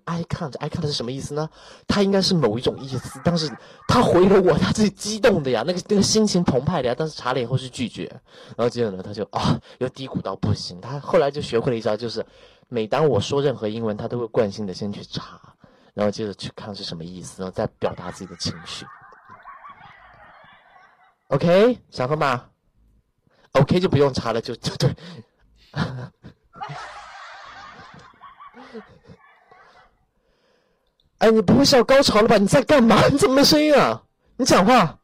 I can't, I can't 是什么意思呢？他应该是某一种意思，但是他回了我，他自己激动的呀，那个那个心情澎湃的呀，但是查了以后是拒绝，然后接着呢，他就啊又低谷到不行，他后来就学会了一招，就是每当我说任何英文，他都会惯性的先去查，然后接着去看是什么意思，然后再表达自己的情绪。OK，小河马，OK 就不用查了，就就对。哎，你不会是要高潮了吧？你在干嘛？你怎么没声音啊？你讲话，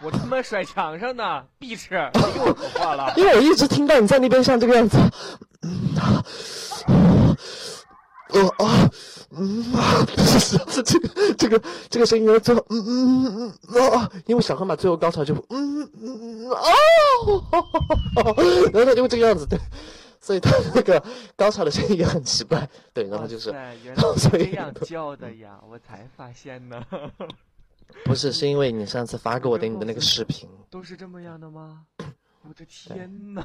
我他妈甩墙上呢，必吃！别给我说话了。因为我一直听到你在那边像这个样子。呃啊，嗯啊，是 这个这个这个声音呢，最后嗯嗯嗯啊，因为小河马最后高潮就嗯嗯嗯啊，然后他就会这个样子，对，所以他那个高潮的声音也很奇怪，对，然后就是原 来这样叫的呀，我才发现呢。不是是因为你上次发给我的你的那个视频，都是这么样的吗？我的天呐！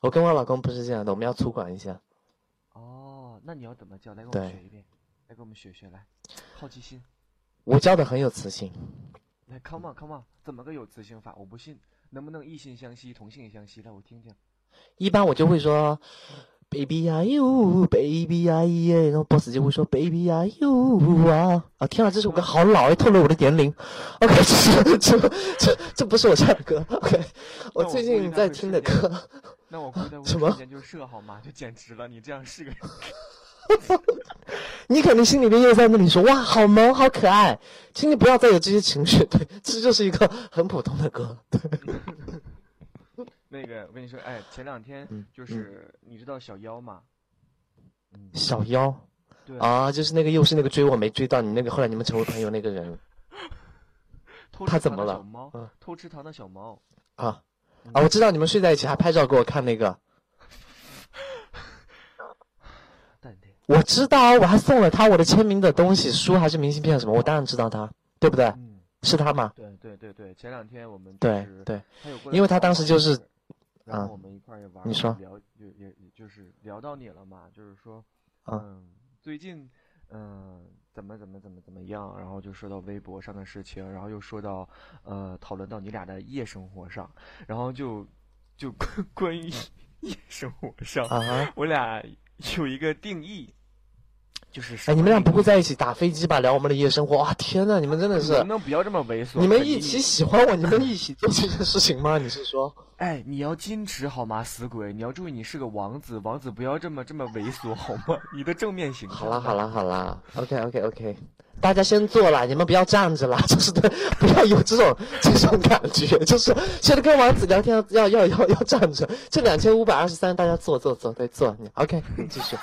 我跟我老公不是这样的，我们要粗犷一下。哦，那你要怎么教？来给我们学一遍，来给我们学学来。好奇心，我教的很有磁性，来，come on come on，怎么个有磁性法？我不信，能不能异性相吸，同性相吸？来，我听听。一般我就会说，baby are you，Baby are you，，然后 boss 就会说 baby 呀哟 啊啊！天啊，这首歌好老，还透露我的年龄。OK，这是这这这不是我唱的歌。OK，我最近在听的歌。那我估计他会什么瞬间就射好吗？就简直了，你这样是个人。你肯定心里面又在那里说哇，好萌，好可爱，请你不要再有这些情绪。对，这就是一个很普通的歌。对，那个，我跟你说，哎，前两天嗯就是你知道小妖吗？嗯，小妖对，啊，就是那个又是那个追我没追到你那个，后来你们成为朋友那个人 他怎么了的小猫嗯，偷吃糖的小猫。啊啊！我知道你们睡在一起还拍照给我看那个。淡定。我知道，我还送了他我的签名的东西，书还是明信片什么，我当然知道他，对不对？嗯，是他吗？对对对对，前两天我们就对对，因为他当时就是啊然后我们一块儿也玩你说聊，也也也就是聊到你了嘛，就是说，啊嗯，最近嗯怎么怎么怎么怎么样，然后就说到微博上的事情，然后又说到呃讨论到你俩的夜生活上，然后就就关 关于夜生活上！我俩有一个定义，就是哎，你们俩不会在一起打飞机吧？聊我们的夜生活？哇，天呐，你们真的是能不，能不要这么猥琐？你们一起喜欢我，你们一起做这件事情吗？你是说？哎，你要矜持好吗，死鬼！你要注意，你是个王子，王子不要这么这么猥琐好吗？你的正面形象。好啦好啦好啦，OK OK OK，大家先坐啦，你们不要站着啦，就是对，不要有这种这种感觉，就是现在跟王子聊天要要要要站着，这两千五百二十三，大家坐坐坐，对坐，你 OK，你继续，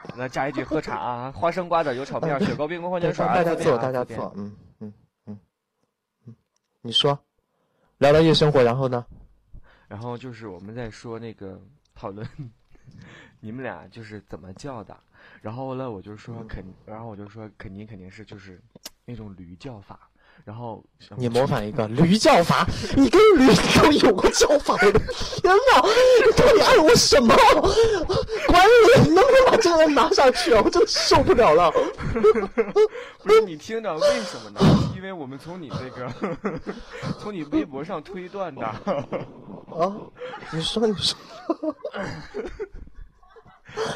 那加一句喝茶啊，花生瓜子油炒面，雪糕冰棍矿泉水，大家坐大家坐，嗯嗯嗯嗯，你说，聊聊夜生活，然后呢？然后就是我们在说那个讨论 你们俩就是怎么叫的？然后呢，我就说肯，然后我就说肯定肯定是就是那种驴叫法。然后你模仿一个驴叫法，你跟驴都有过叫法，我的天哪！你到底爱我什么？管你，你能不能把这个人拿下去啊？我真的受不了了。不是你听着，为什么呢？因为我们从你这个 从你微博上推断的。啊，你说你说。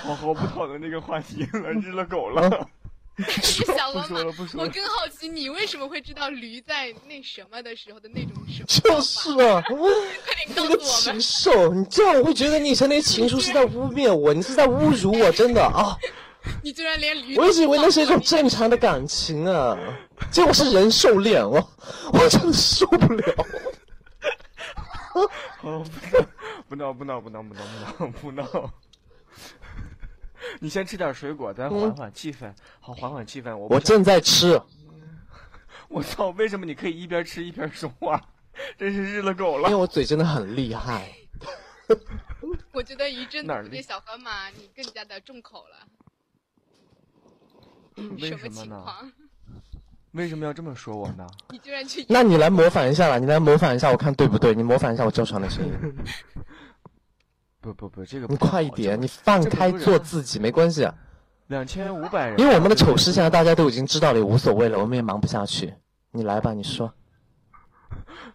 我我不讨论这个话题了，日了狗了。小不说了，不说了。我更好奇，你为什么会知道驴在那什么的时候的那种什么？就是啊，快点告诉我们。禽兽，你这样我会觉得你以前那些情书是在污蔑我，你是在侮辱我，真的啊！你居然连驴……我一直以为那是一种正常的感情啊，结果是人兽恋，我我真的受不了。哦，不闹不闹不闹不闹不闹不闹！你先吃点水果，咱缓缓气氛。好，缓缓气氛。我我正在吃。我操！为什么你可以一边吃一边说话？真是日了狗了。因为我嘴真的很厉害。我觉得一阵子这小河马你更加的重口了。为什么呢？为什么要这么说我呢？你居然去……那你来模仿一下吧！你来模仿一下，我看对不对？你模仿一下我叫床的声音。不不不，这个你快一点，你放开做自己，没关系。两千五百人，因为我们的丑事现在大家都已经知道了，也无所谓了，我们也忙不下去。你来吧，你说。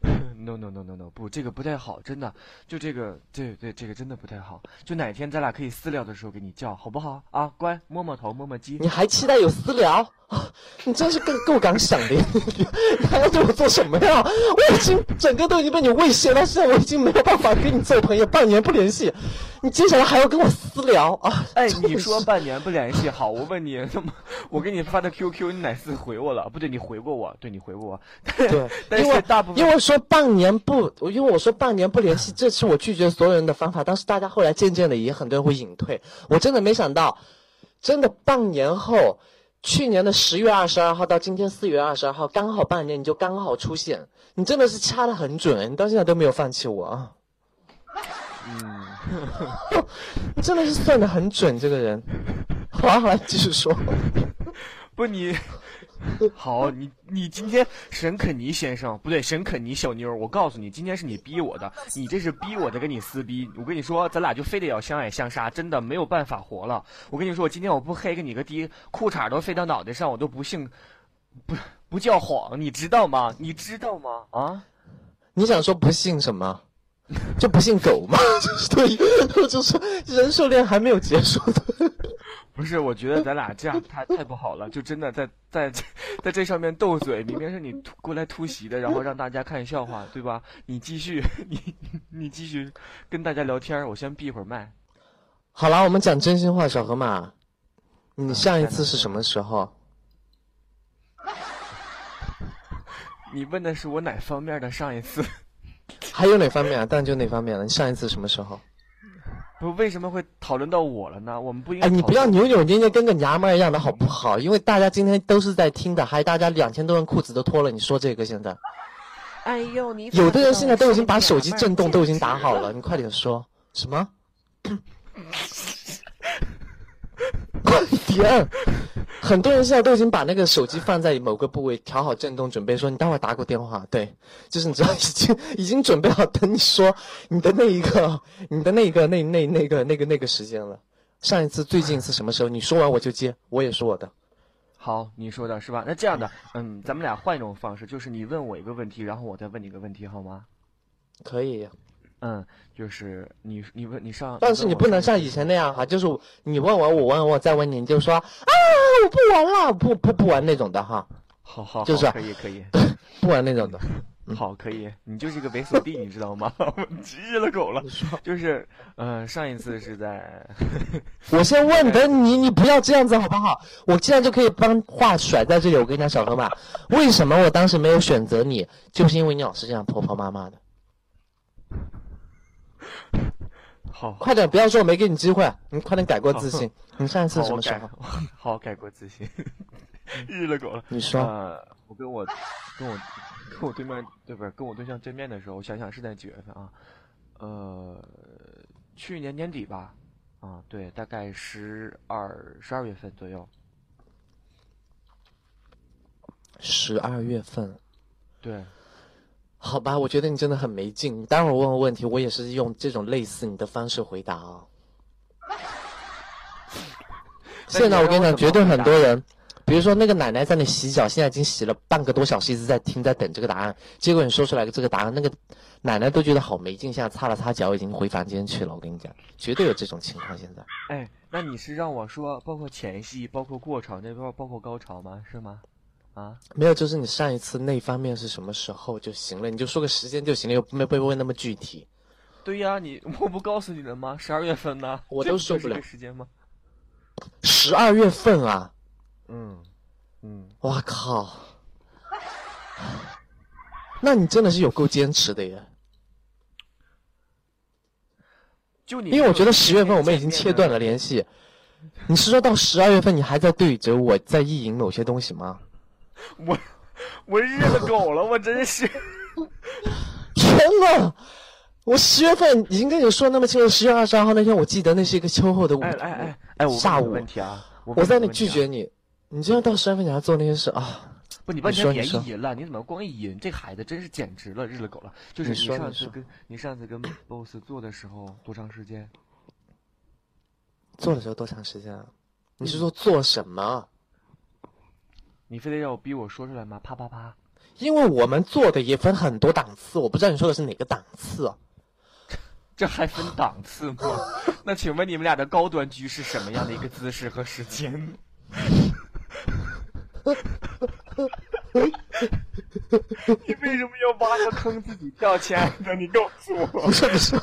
No no no no no，不，这个不太好，真的，就这个，对对，这个真的不太好。就哪天咱俩可以私聊的时候给你叫，好不好？啊，乖，摸摸头，摸摸鸡。你还期待有私聊？你真是够够敢想的！你 还要对我做什么呀？我已经整个都已经被你威胁到现在，我已经没有办法跟你做朋友，半年不联系，你接下来还要跟我私聊啊？哎，你说半年不联系，好，我问你，那么我给你发的 QQ，你哪次回我了？不对，你回过我，对你回过我。对，但是大部分因为说半年年不，因为我说半年不联系，这是我拒绝所有人的方法。但是大家后来渐渐的也很多人会隐退，我真的没想到，真的半年后。去年的十月二十二号到今天四月二十二号，刚好半年，你就刚好出现，你真的是掐的很准，你到现在都没有放弃我啊！嗯，真的是算的很准，这个人。好了好了，继续说。不你。好，你你今天沈肯尼先生不对，沈肯尼小妞，我告诉你，今天是你逼我的，你这是逼我的，跟你撕逼。我跟你说，咱俩就非得要相爱相杀，真的没有办法活了。我跟你说，我今天我不黑给你个滴，裤衩都飞到脑袋上，我都不姓，不不叫谎，你知道吗？你知道吗？啊？你想说不姓什么？就不姓狗吗？对，就是人兽恋还没有结束的。不是，我觉得咱俩这样太太不好了，就真的在在 在这上面斗嘴，明明是你过来突袭的，然后让大家看笑话，对吧？你继续，你你继续跟大家聊天，我先闭一会儿麦。好了，我们讲真心话，小河马，你上一次是什么时候？你问的是我哪方面的上一次？还有哪方面啊？当然就哪方面了。你上一次什么时候？不，为什么会讨论到我了呢？我们不应该。哎，你不要扭扭捏捏，跟个娘们儿一样的好不好？因为大家今天都是在听的，还大家两千多万裤子都脱了。你说这个现在？哎呦，你有的人现在都已经把手机震动都已经打好了，你快点说什么？快点！很多人现在都已经把那个手机放在某个部位，调好震动，准备说你待会儿打个电话。对，就是你知道已经已经准备好等你说你的那一个你的那一个那那那个那个那个时间了。上一次最近是什么时候？你说完我就接，我也说我的。好，你说的是吧？那这样的，嗯，咱们俩换一种方式，就是你问我一个问题，然后我再问你一个问题，好吗？可以。嗯，就是你你问你上，但是你不能像以前那样哈，就是你问我，我问我再问你，你就说啊，我不玩了，不不不玩那种的哈。好好，就是可以可以，不玩那种的。好，可以，你就是一个猥琐弟，你知道吗？急了狗了。就是，呃，上一次是在，我先问的你，你不要这样子好不好？我既然就可以帮话甩在这里，我跟你讲，小河马，为什么我当时没有选择你，就是因为你老是这样婆婆妈妈的。好，快点，不要说我没给你机会，你快点改过自新。你上一次什么时候？好，改过自新。日了狗了。你说，我跟我跟我跟我对面对不是跟我对象见面的时候，我想想是在几月份啊？呃，去年年底吧。啊，对，大概十二十二月份左右。十二月份，对，好吧，我觉得你真的很没劲。待会儿问我问题，我也是用这种类似你的方式回答啊。现在我跟你讲，绝对很多人，比如说那个奶奶在那洗脚，现在已经洗了半个多小时，一直在听，在等这个答案。结果你说出来个这个答案，那个奶奶都觉得好没劲，现在擦了擦脚，已经回房间去了。我跟你讲，绝对有这种情况。现在，哎，那你是让我说包括前戏，包括过场，那包包括高潮吗？是吗？啊，没有，就是你上一次那方面是什么时候就行了，你就说个时间就行了，又没不会那么具体。对呀，你我不告诉你了吗？十二月份呢，我都受不了时间吗？十二月份啊，嗯嗯，哇靠！那你真的是有够坚持的耶。就你，因为我觉得十月份我们已经切断了联系，你是说到十二月份你还在对着我在意淫某些东西吗？我我日了狗了，我真是。天呐！我十月份已经跟你说那么清楚，十月二十二号那天，我记得那是一个秋后的午哎哎哎哎，我下午问题啊，我我在那拒绝你，你居然到十月份你还做那些事啊？不，你半天别淫了，你怎么光意淫？这孩子真是简直了，日了狗了。就是你上次跟你上次跟 boss 做的时候多长时间？做的时候多长时间啊？你是说做什么？你非得让我逼我说出来吗？啪啪啪！因为我们做的也分很多档次，我不知道你说的是哪个档次啊。这还分档次吗？那请问你们俩的高端局是什么样的一个姿势和时间？你为什么要挖个坑自己跳，亲爱的？你告诉我。不是不是，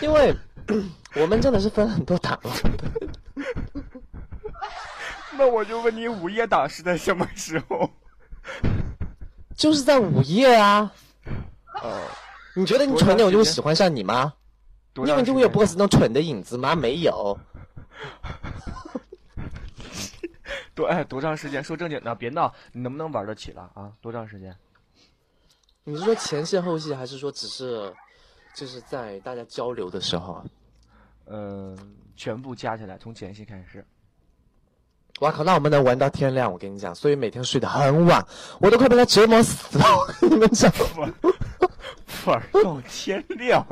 因为我们真的是分很多档次的。那我就问你，午夜档是在什么时候？就是在午夜啊。哦，你觉得你蠢点，我就会喜欢上你吗？你以为就会有长时间 boss 那种蠢的影子吗？没有。多哎，多长时间？说正经的，别闹，你能不能玩得起了啊？多长时间？你是说前戏后戏，还是说只是就是在大家交流的时候啊？嗯、全部加起来，从前戏开始。哇靠！那我们能玩到天亮，我跟你讲，所以每天睡得很晚，我都快被他折磨死了。我跟你们讲，玩到天亮。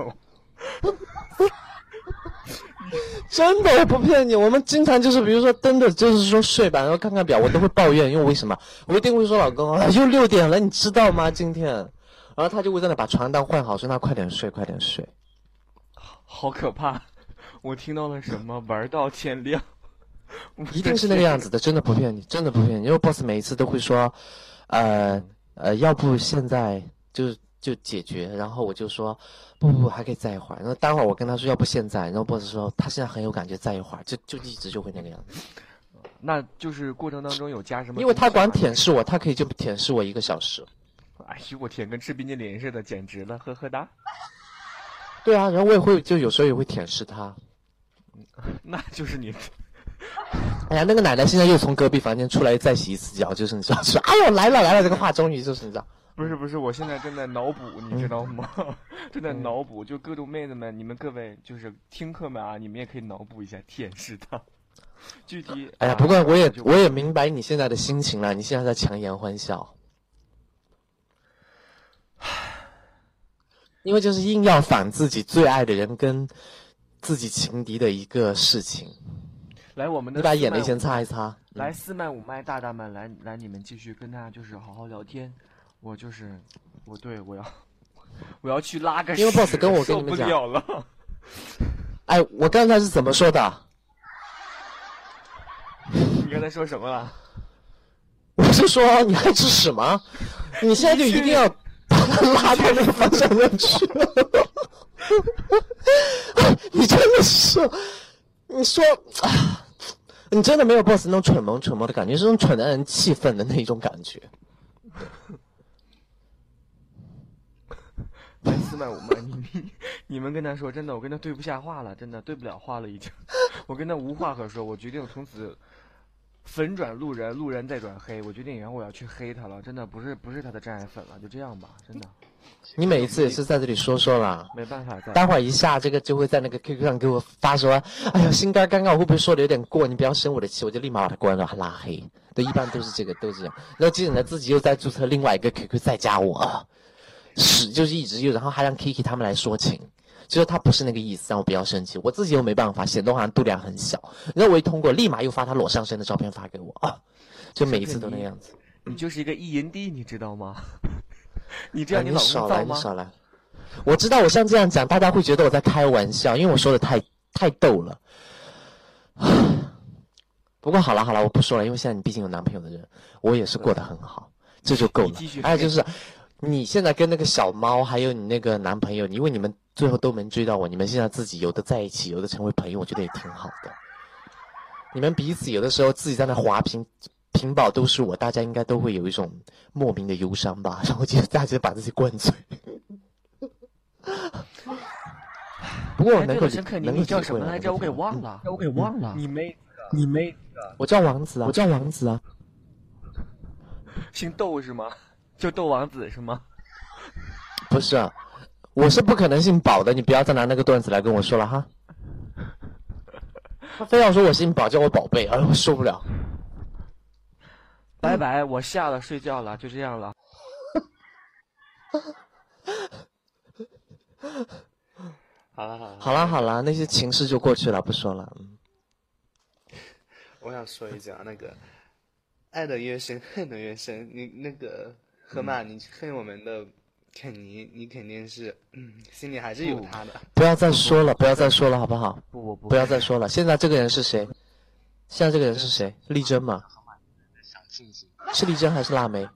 真的，我不骗你，我们经常就是，比如说真的就是说睡吧，然后看看表，我都会抱怨，因为为什么？我一定会说老公啊，又六点了，你知道吗？今天，然后他就会在那把床单换好，说那快点睡，快点睡。好可怕！我听到了什么？玩到天亮，一定是那个样子的，真的不骗你，真的不骗你。因为 boss 每一次都会说，呃呃，要不现在就就解决，然后我就说不不不，还可以再一会儿。然后待会儿我跟他说要不现在，然后 boss 说他现在很有感觉，再一会儿，就就一直就会那个样子。那就是过程当中有加什么？因为他管舔舐我，他可以就舔舐我一个小时。哎呦我天，跟吃冰激凌似的，简直了，呵呵哒。对啊，然后我也会就有时候也会舔舐他。那就是你，哎呀，那个奶奶现在又从隔壁房间出来再洗一次脚，就是你知道说，哎呦来了来了，这个话终于就是你知道。不是不是，我现在正在脑补，你知道吗？正在脑补，就各种妹子们，你们各位就是听课们啊，你们也可以脑补一下舔舐他。具体，哎呀，啊不过我也我也明白你现在的心情了，你现在在强颜欢笑，因为就是硬要反自己最爱的人跟自己情敌的一个事情，来我们的你把眼泪先擦一擦。来四麦五麦大大们，来来你们继续跟他就是好好聊天。我就是我对我要 我要去拉个屎，因为 boss 跟我跟你们讲了了。哎，我刚才是怎么说的？你刚才说什么了？我是说你爱吃屎吗？你现在就一定要把他拉到那个方向上去。你真的是，你说，啊你真的没有 boss 那种蠢萌蠢萌的感觉，是那种蠢的让人气愤的那一种感觉。来四麦五麦，你你你们跟他说，真的，我跟他对不下话了，真的对不了话了，已经，我跟他无话可说，我决定从此粉转路人，路人再转黑，我决定以后我要去黑他了，真的不是不是他的真爱粉了，就这样吧，真的。你每一次也是在这里说说啦。没办法。待会儿一下这个就会在那个 QQ 上给我发说，哎呀，心肝尴尬我会不会说的有点过？你不要生我的气，我就立马把他关了，拉黑。对，一般都是这个，都是这样。然后接着呢，自己又在注册另外一个 QQ 再加我，是就是一直又，然后还让 Kiki 他们来说情，就是他不是那个意思，让我不要生气。我自己又没办法，显得我好像度量很小。然后我一通过，立马又发他裸上身的照片发给我啊，就每一次都那样子。你就是一个意淫帝，你知道吗？你这样你老少来，公造吗？你少来。我知道我像这样讲，大家会觉得我在开玩笑，因为我说的太太逗了。不过好了好了，我不说了，因为现在你毕竟有男朋友的人，我也是过得很好，这就够了。还有黑就是，你现在跟那个小猫，还有你那个男朋友，因为你们最后都没追到我，你们现在自己有的在一起，有的成为朋友，我觉得也挺好的。你们彼此有的时候自己在那滑屏，屏保都是我，大家应该都会有一种莫名的忧伤吧，然后接着 大家把自己灌醉。不过我能够能够你叫什么来着？我给忘了，我给忘了。你妹，你妹，我叫王子啊，我叫王子啊。姓窦是吗？就窦王子是吗？不是啊，我是不可能姓宝的，你不要再拿那个段子来跟我说了哈。他非要说我姓宝，叫我宝贝，哎，我受不了。拜拜，我下了，睡觉了，就这样了。好了好了好了好了，那些情事就过去了，不说了。嗯我想说一句啊，那个爱的越深，恨的越深。你那个河马，你恨我们的肯尼，你肯定是，嗯，心里还是有他的。不要再说了，不要再说了，好不好？不不不，不要再说了。现在这个人是谁？现在这个人是谁？丽珍吗？是丽珍还是腊梅？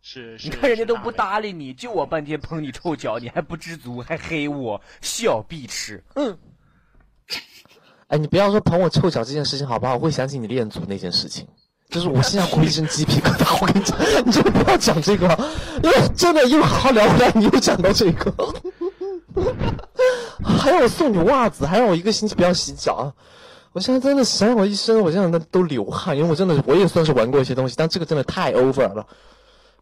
是是。你看人家都不搭理你，就我半天捧你臭脚，你还不知足，还黑我，小碧池。嗯，哎，你不要说捧我臭脚这件事情好不好？我会想起你练足那件事情，就是我现在回一身鸡皮疙瘩。我跟你讲，你真的不要讲这个，因为真的一会儿好好聊回来，你又讲到这个，还让我送你袜子，还让我一个星期不要洗脚啊。我现在真的想想我一身，我现在都流汗，因为我真的我也算是玩过一些东西，但这个真的太 over 了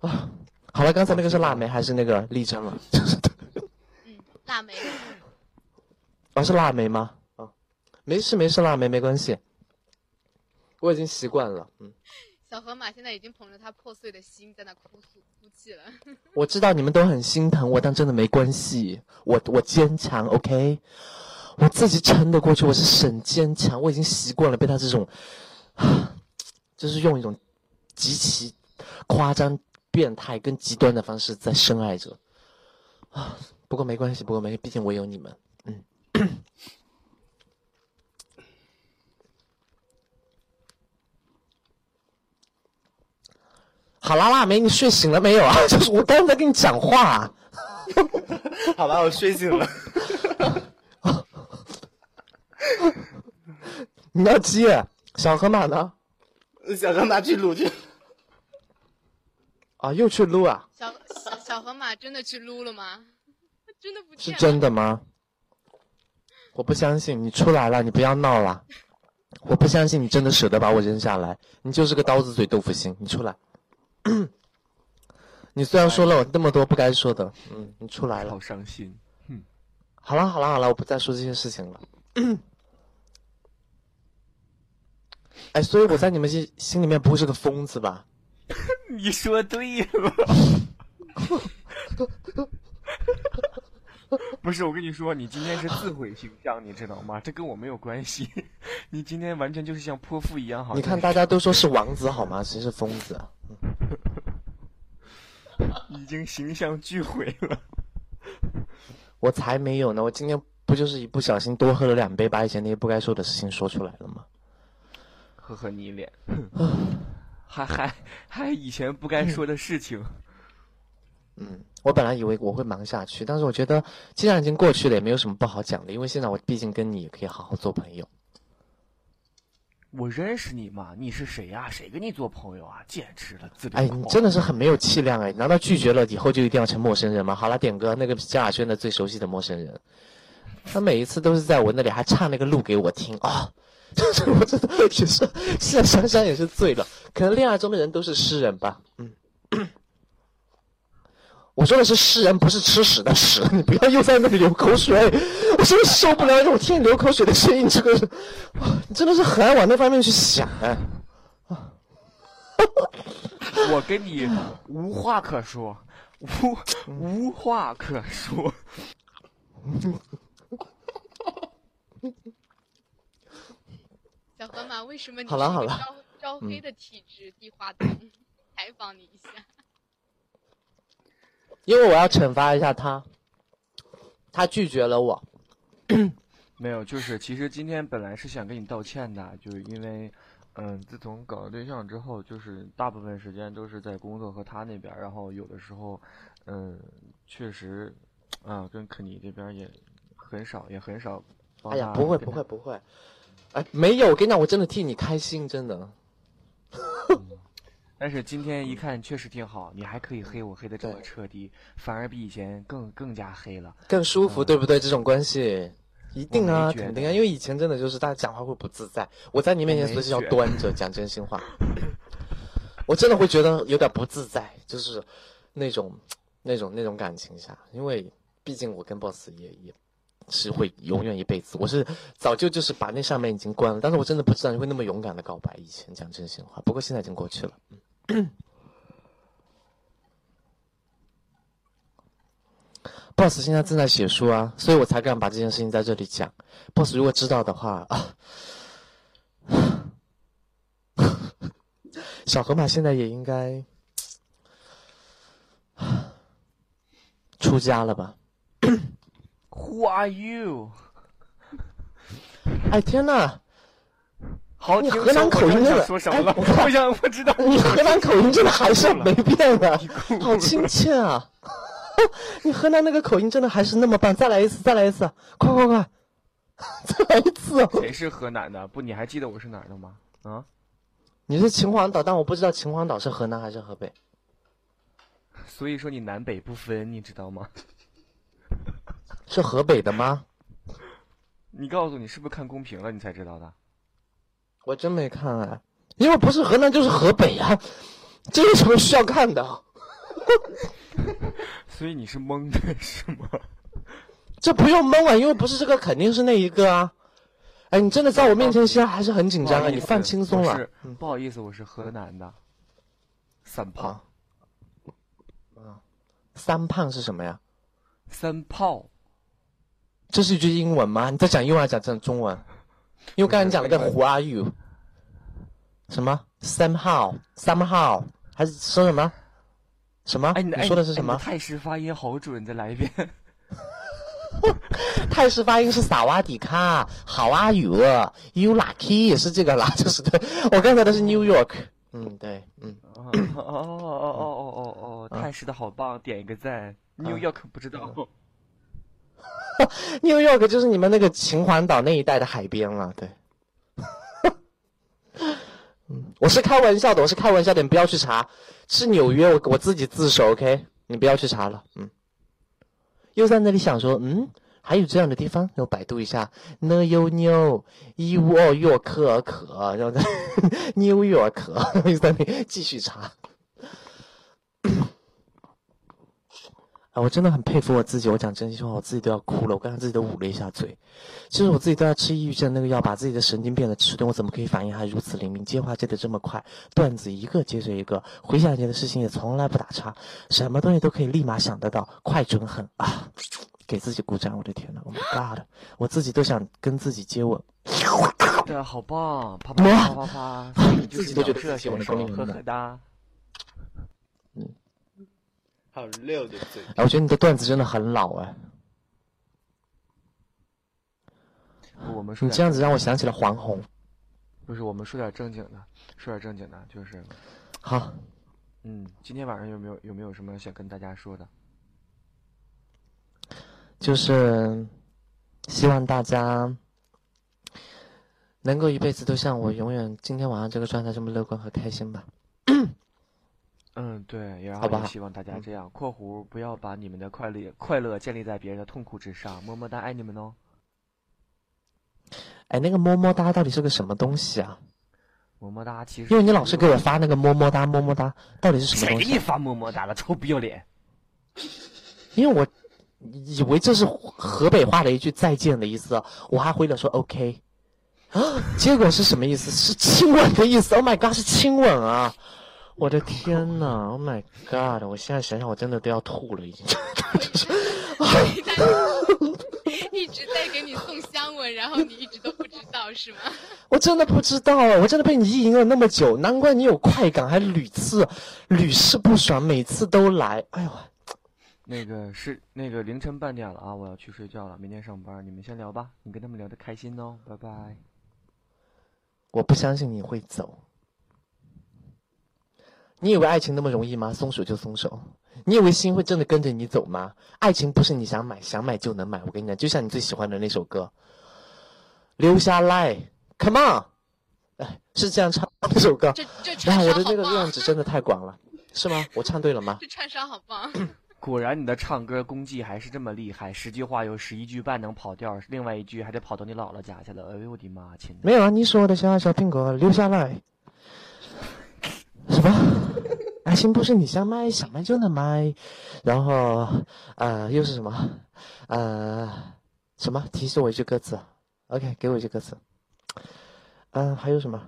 啊！好了，刚才那个是腊梅还是那个丽珍了？嗯，腊梅。哦，是腊梅吗？啊，没事没事，腊梅没关系，我已经习惯了。嗯，小河马现在已经捧着他破碎的心在那哭诉哭泣了。我知道你们都很心疼我，但真的没关系，我我坚强，OK，我自己撑得过去，我是很坚强，我已经习惯了被他这种，就是用一种极其夸张、变态跟极端的方式在深爱着啊。不过没关系，不过没，毕竟我有你们。嗯。好啦，腊梅，你睡醒了没有啊？就是我刚刚在跟你讲话、啊。好吧，我睡醒了。你要鸡小河马呢？小河马去撸去。啊，又去撸啊？小小小河马真的去撸了吗？真的不是真的吗？我不相信，你出来了，你不要闹了。我不相信你真的舍得把我扔下来，你就是个刀子嘴豆腐心，你出来。你虽然说了我那么多不该说的，嗯，你出来了好。伤心。嗯，好了好了好了，我不再说这些事情了。哎，所以我在你们心心里面不会是个疯子吧？你说对了。不是，我跟你说，你今天是自毁形象，你知道吗？这跟我没有关系。你今天完全就是像泼妇一样，好你看大家都说是王子好吗？谁是疯子啊？已经形象俱毁了。我才没有呢！我今天不就是一不小心多喝了两杯，把以前那些不该说的事情说出来了吗？呵呵，你脸，还还还以前不该说的事情。嗯，我本来以为我会忙下去，但是我觉得既然已经过去了，也没有什么不好讲的，因为现在我毕竟跟你也可以好好做朋友。我认识你吗？你是谁呀、谁跟你做朋友啊？简直了，自哎，你真的是很没有气量哎！难道拒绝了以后就一定要成陌生人吗？好了，点歌，那个萧亚轩的最熟悉的陌生人，他每一次都是在我那里还唱那个录给我听啊，就是我真的也是，现在想想也是醉了。可能恋爱中的人都是诗人吧，嗯。我说的是诗人，不是吃屎的屎。你不要又在那里流口水，我真的受不了这种听你流口水的声音。这个是，哇你真的是很爱往那方面去想哎。我跟你无话可说，无无话可说。小河马，为什么你好了好了是招招黑的体质？地花灯，采访你一下。因为我要惩罚一下他，他拒绝了我。没有，就是其实今天本来是想跟你道歉的，就是因为，嗯，自从搞了对象之后，就是大部分时间都是在工作和他那边，然后有的时候，嗯，确实，啊，跟肯尼这边也很少，也很少帮哎呀，不会不会不会，哎，没有，我跟你讲，我真的替你开心，真的。但是今天一看确实挺好，你还可以黑我黑的这么彻底，反而比以前更更加黑了。更舒服，对不对？这种关系，一定啊，肯定啊，因为以前真的就是大家讲话会不自在，我在你面前随时要端着讲真心话，我真的会觉得有点不自在，就是那种那种那种感情下，因为毕竟我跟 boss 也也是会永远一辈子，我是早就就是把那扇门已经关了，但是我真的不知道你会那么勇敢的告白，以前讲真心话，不过现在已经过去了。boss 现在正在写书啊，所以我才敢把这件事情在这里讲。boss 如果知道的话啊，小河马现在也应该 出家了吧？Who are you？哎天呐，好，听你河南口音真的，说什么了？哎我不想我知道你河南口音真的还是没变啊，好亲切啊！你河南那个口音真的还是那么棒，再来一次，再来一次，快快快，再来一次！谁是河南的？不，你还记得我是哪儿的吗？啊？你是秦皇岛，但我不知道秦皇岛是河南还是河北。所以说你南北不分，你知道吗？是河北的吗？你告诉你是不是看公屏了，你才知道的？我真没看哎，因为不是河南就是河北啊，这有什么需要看的？所以你是蒙的是吗？这不用蒙啊，因为不是这个，肯定是那一个啊。哎，你真的在我面前现在还是很紧张啊，你放轻松了。不好意思，我是河南的，三胖，啊，三胖是什么呀？三炮，这是一句英文吗？你在讲英文还是讲中文？因为刚才你讲了个 Who are you？什么 somehow somehow 还是说什么？什么？哎，你你说的是什么哎泰式发音好准，再来一遍。泰式发音是萨瓦迪卡，How are you？You lucky 也是这个啦，就是对。我刚才的是 New York。嗯，对，嗯。哦哦哦哦哦哦哦，泰式的好棒，点一个赞。New York 不知道。New York 就是你们那个秦皇岛那一带的海边了，对。嗯，我是开玩笑的，我是开玩笑的，你不要去查，是纽约，我我自己自首，OK，你不要去查了，嗯。又在那里想说，嗯，还有这样的地方，我百度一下，New York，伊乌奥约克可，然后在 New York，又在那里继续查。啊，我真的很佩服我自己。我讲真心话，我自己都要哭了。我刚才自己都捂了一下嘴。其实我自己都要吃抑郁症那个药，把自己的神经变得迟钝。我怎么可以反应还如此灵敏，接话接得这么快，段子一个接着一个，回想起来的事情也从来不打岔，什么东西都可以立马想得到，快准狠啊！给自己鼓掌！我的天呐 o h my god！我自己都想跟自己接吻。对，好棒！啪啪啪啪啪，自己都觉得是秒射自己有那选手，个灵感呵呵哒。好溜的嘴。哎，我觉得你的段子真的很老哎，我们说你这样子让我想起了黄宏。不是，我们说点正经的，说点正经的，就是，好，嗯，今天晚上有没有有没有什么想跟大家说的？就是希望大家能够一辈子都像我永远今天晚上这个状态这么乐观和开心吧。嗯，对，然后也希望大家这样（括弧不要把你们的快乐快乐建立在别人的痛苦之上），么么哒，爱你们哦。哎，那个么么哒到底是个什么东西啊？么么哒，其实因为你老是给我发那个么么哒么么哒，到底是什么东西啊？谁给你发么么哒了？臭不要脸！因为我以为这是河北话的一句再见的意思，我还回了说 OK，啊，结果是什么意思？是亲吻的意思。Oh my god，是亲吻啊！我的天呐 o h my god！我现在想想，我真的都要吐了，已经。一直在给你送香吻，然后你一直都不知道是吗？我真的不知道，我真的被你意淫了那么久，难怪你有快感，还屡次屡试不爽，每次都来。哎呦，那个是那个凌晨半点了啊，我要去睡觉了，明天上班，你们先聊吧，你跟他们聊得开心哦，拜拜。我不相信你会走，你以为爱情那么容易吗？松手就松手。你以为心会真的跟着你走吗？爱情不是你想买想买就能买。我跟你讲，就像你最喜欢的那首歌，留下来，Come on，哎，是这样唱那首歌。这这哎，我的那个量子真的太广了，是吗？我唱对了吗？这串烧好棒。果然你的唱歌功绩还是这么厉害，十句话有十一句半能跑调，另外一句还得跑到你姥姥家去了。哎呦我的妈，亲！没有啊，你说的像小苹果留下来，什么？爱情不是你想买想买就能买，然后呃又是什么？呃什么？提示我一句歌词，OK，给我一句歌词。嗯、还有什么？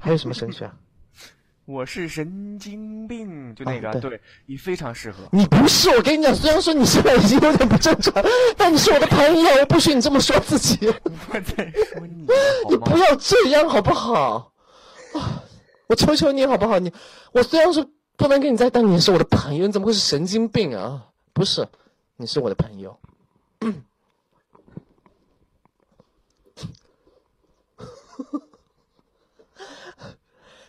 还有什么神曲啊？我是神经病，就那个，啊对对你非常适合。你不是，我跟你讲，虽然说你现在已经有点不正常，但你是我的朋友，我不许你这么说自己。我在说你，你不要这样好不好？我求求你好不好？你，我虽然说不能跟你在，但你是我的朋友，你怎么会是神经病啊？不是，你是我的朋友。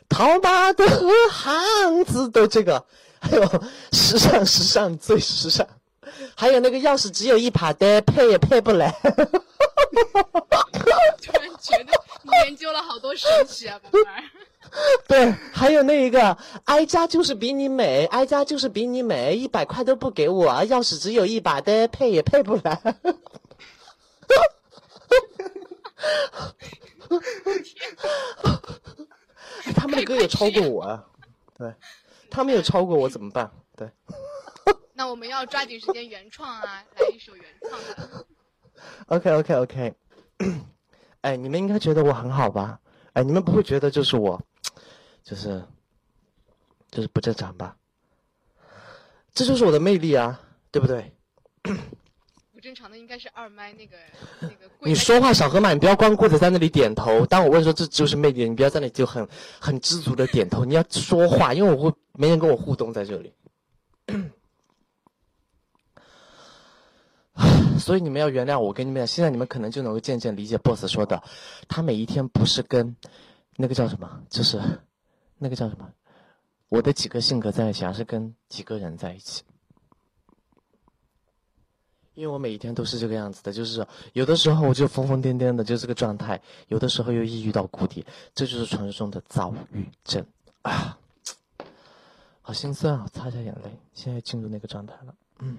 套马的汉子的这个，还有时尚时尚最时尚，还有那个钥匙只有一把的，配也配不来。突然觉得你研究了好多神曲啊，宝贝儿。对，还有那一个，哀家就是比你美，哀家就是比你美，一百块都不给我，钥匙只有一把的，配也配不来。他们的歌也超过我啊，对，他们也超过我怎么办？对 那我们要抓紧时间原创啊，来一首原创的。，OK OK OK，哎，你们应该觉得我很好吧？哎，你们不会觉得就是我，就是就是不正常吧？这就是我的魅力啊，对不对？不正常的应该是二麦那个 那个你说话，少河马，你不要光顾着在那里点头。当我问说这就是魅力，你不要在那里就很很知足的点头。你要说话，因为我会没人跟我互动在这里，所以你们要原谅我。我跟你们讲，现在你们可能就能够渐渐理解 boss 说的，他每一天不是跟那个叫什么，就是那个叫什么，我的几个性格在一起，还是跟几个人在一起。因为我每一天都是这个样子的，就是有的时候我就疯疯癫癫的，就这个状态；有的时候又抑郁到谷底，这就是传说中的躁郁症啊，好心酸啊！擦一下眼泪，现在进入那个状态了，嗯。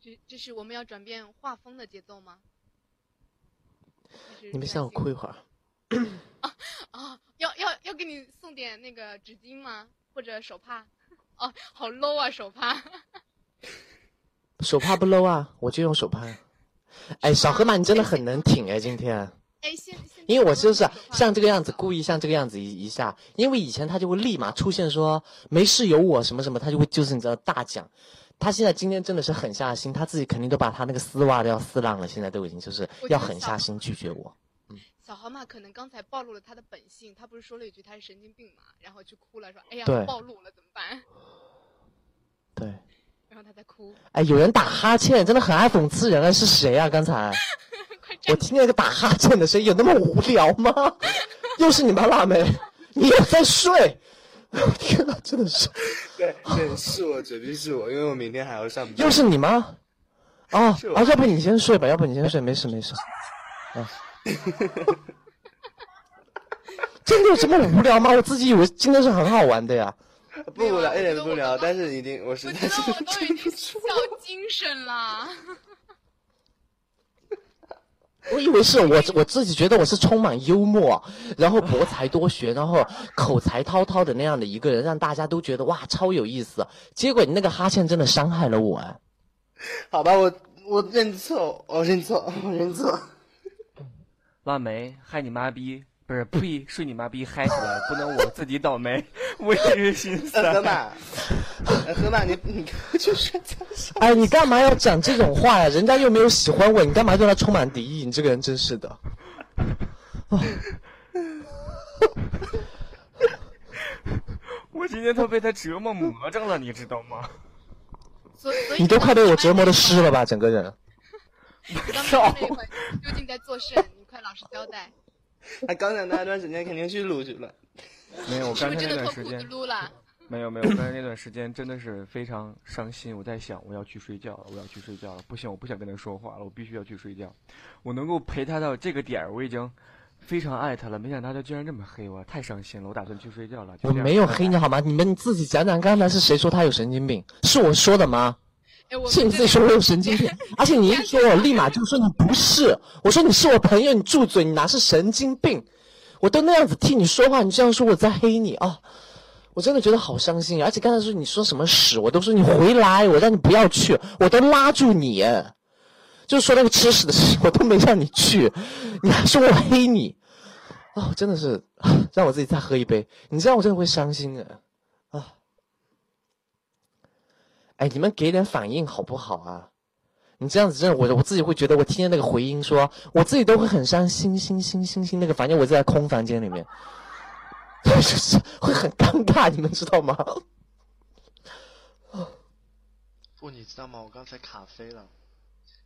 这这是我们要转变画风的节奏吗？你们先我哭一会儿？啊？要要要给你送点那个纸巾吗？或者手帕？哦，好 low 啊，手帕。手帕不 low 啊，我就用手帕。哎，小河马，你真的很能挺哎，今天。哎，现现因为我就是像这个样子，故意像这个样子一一下，因为以前他就会立马出现说没事有我什么什么，他就会就是你知道大讲。他现在今天真的是狠下心，他自己肯定都把他那个丝袜都要撕烂了，现在都已经就是要狠下心拒绝我。嗯小河马可能刚才暴露了他的本性，他不是说了一句他是神经病嘛，然后就哭了，说哎呀对暴露了怎么办？对，然后他在哭，哎，有人打哈欠，真的很爱讽刺人啊！是谁啊？刚才 我听见一个打哈欠的声音，有那么无聊吗？又是你吗，辣妹？你也在睡？天哪，真的是，对对，是我，绝对是我，因为我明天还要上班。又是你吗？哦啊，要不你先睡吧，要不你先睡，没事没事。啊，真的有这么无聊吗？我自己以为今天是很好玩的呀。不无聊，一点都不无聊，但是已经，我实在是我都已经 笑精神了。我以为是我我自己觉得我是充满幽默，然后博才多学，然后口才滔滔的那样的一个人，让大家都觉得哇超有意思。结果你那个哈欠真的伤害了我哎。好吧，我我认错，我认错，我认错。腊梅，害你妈逼！不是，呸！睡你妈逼！嗨起来，不能我自己倒霉，我也是心呃，河塞。马，呃河马，你你去睡觉。哎，你干嘛要讲这种话呀？人家又没有喜欢我，你干嘛对他充满敌意？你这个人真是的。我今天都被他折磨魔怔了，你知道吗？所所以你都快被我折磨的湿了吧，整个人。你刚才那一会究竟在做甚？你快老实交代。他刚才那段时间肯定去撸去了。没有，我刚才不是真的脱裤子那段时间撸了？没有没有，刚才那段时间真的是非常伤心。我在想，我要去睡觉了，我要去睡觉了，不行，我不想跟他说话了，我必须要去睡觉。我能够陪他到这个点儿，我已经非常爱他了。没想到他居然这么黑我，太伤心了。我打算去睡觉了。我没有黑你好吗？你们自己讲讲，刚才是谁说他有神经病？是我说的吗？哎，我是你自己说我有神经病，而且你一说我立马就说你不是，我说你是我朋友，你住嘴，你哪是神经病？我都那样子替你说话，你这样说我在黑你啊！我真的觉得好伤心，而且刚才说你说什么屎，我都说你回来，我让你不要去，我都拉住你，就说那个吃屎的事，我都没让你去，你还说我黑你，哦，真的是让我自己再喝一杯，你这样我真的会伤心的啊！哎，你们给点反应好不好啊？你这样子真的，我我自己会觉得，我听见那个回音说，我自己都会很伤心，心心心心那个，房间我在空房间里面，就是会很尴尬，你们知道吗？不，你知道吗？我刚才卡飞了，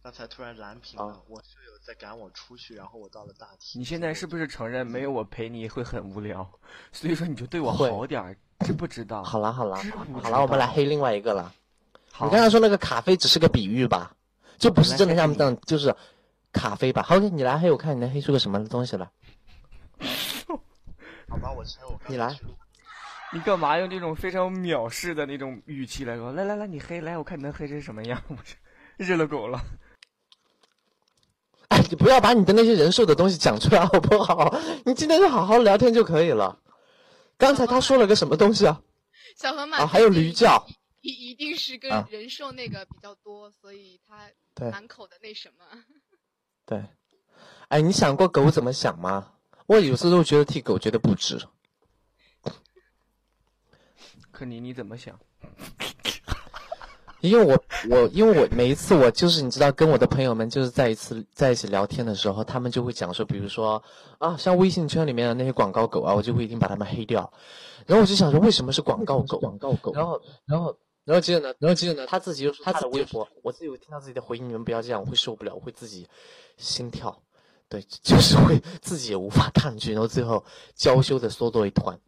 刚才突然蓝屏了。我舍友在赶我出去，然后我到了大厅。你现在是不是承认没有我陪你会很无聊？所以说你就对我会好点儿，知不知道？好了好了好了，我们来黑另外一个了。你刚才说那个卡飞只是个比喻吧？就不是真的像这样，就是卡飞吧？？OK，，你来黑，我看你能黑出个什么东西来。好吧，我承认我刚你来你干嘛用这种非常藐视的那种语气来说？来来来，你黑来，我看你能黑成什么样？我是日了狗了。哎，你不要把你的那些人兽的东西讲出来好不好？你今天就好好聊天就可以了。刚才他说了个什么东西啊？小河马啊，还有驴叫。一一定是跟啊人兽那个比较多，所以他满口的那什么。对，哎，你想过狗怎么想吗？我有时候觉得替狗觉得不值。可你你怎么想？因为我我因为我每一次我就是你知道跟我的朋友们就是在一次在一起聊天的时候，他们就会讲说，比如说啊，像微信圈里面的那些广告狗啊，我就会一定把他们黑掉。然后我就想说，为什么是广告狗？广告狗。然后然后然后接着呢，然后接着呢，他自己又说他的微博，我自己会听到自己的回应，你们不要这样，我会受不了，我会自己心跳，对，就是会自己也无法抗拒，然后最后娇羞的缩作一团。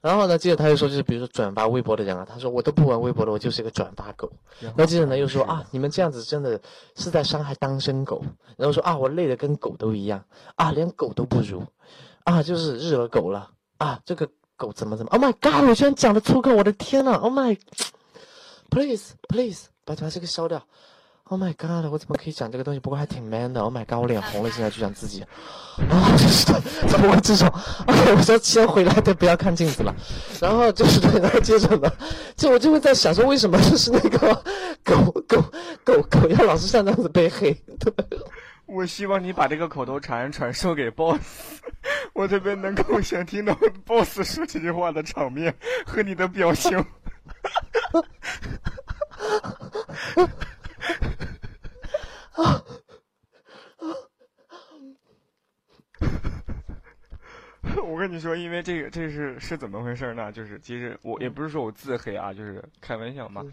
然后呢，接着他又说，就是比如说转发微博的人啊，他说我都不玩微博了，我就是一个转发狗。然后接着呢又说啊，你们这样子真的是在伤害单身狗。然后说啊，我累的跟狗都一样啊，连狗都不如啊，就是日了狗了啊，这个狗怎么怎么？Oh my god！我居然讲的出口，我的天呐 o h my，please please，把把这个消掉。Oh my god！我怎么可以讲这个东西？不过还挺 man 的。Oh my god！我脸红了，现在就想自己啊，就是的，怎么会这种？OK，我说先回来的，不要看镜子了。然后就是对，然后接着呢，就我就会在想说，为什么就是那个狗狗狗狗要老是像这样子被黑？对，我希望你把这个口头禅传授给 boss，我特别能够想听到 boss 说这句话的场面和你的表情。我跟你说，因为这个这是是怎么回事呢？就是其实我也不是说我自黑啊，就是开玩笑嘛。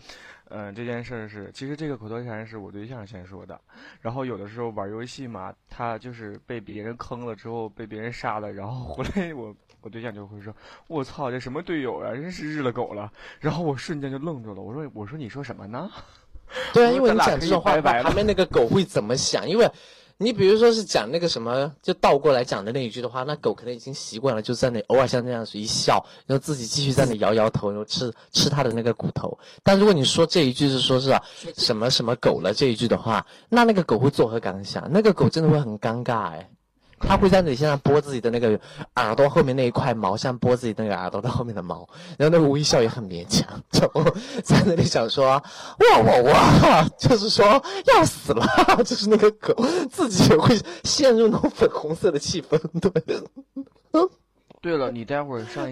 嗯、这件事儿是，其实这个口头禅是我对象先说的。然后有的时候玩游戏嘛，他就是被别人坑了之后被别人杀了，然后回来我我对象就会说：“我操，这什么队友啊，真是日了狗了。”然后我瞬间就愣住了，我说：“我说你说什么呢？” 对啊，因为你讲这种话，旁边那个狗会怎么想？因为你比如说是讲那个什么，就倒过来讲的那一句的话，那狗可能已经习惯了，就在那偶尔像这样子一笑，然后自己继续在那摇摇头，然后吃吃它的那个骨头。但如果你说这一句是说是、啊、什么什么狗了这一句的话，那那个狗会作何感想？那个狗真的会很尴尬哎。它会在你身上拨自己的那个耳朵后面那一块毛，像拨自己那个耳朵的后面的毛，然后那个微笑也很勉强，就在那里想说哇哇哇，就是说要死了，就是那个狗自己也会陷入那种粉红色的气氛，对。对了，你待会儿上。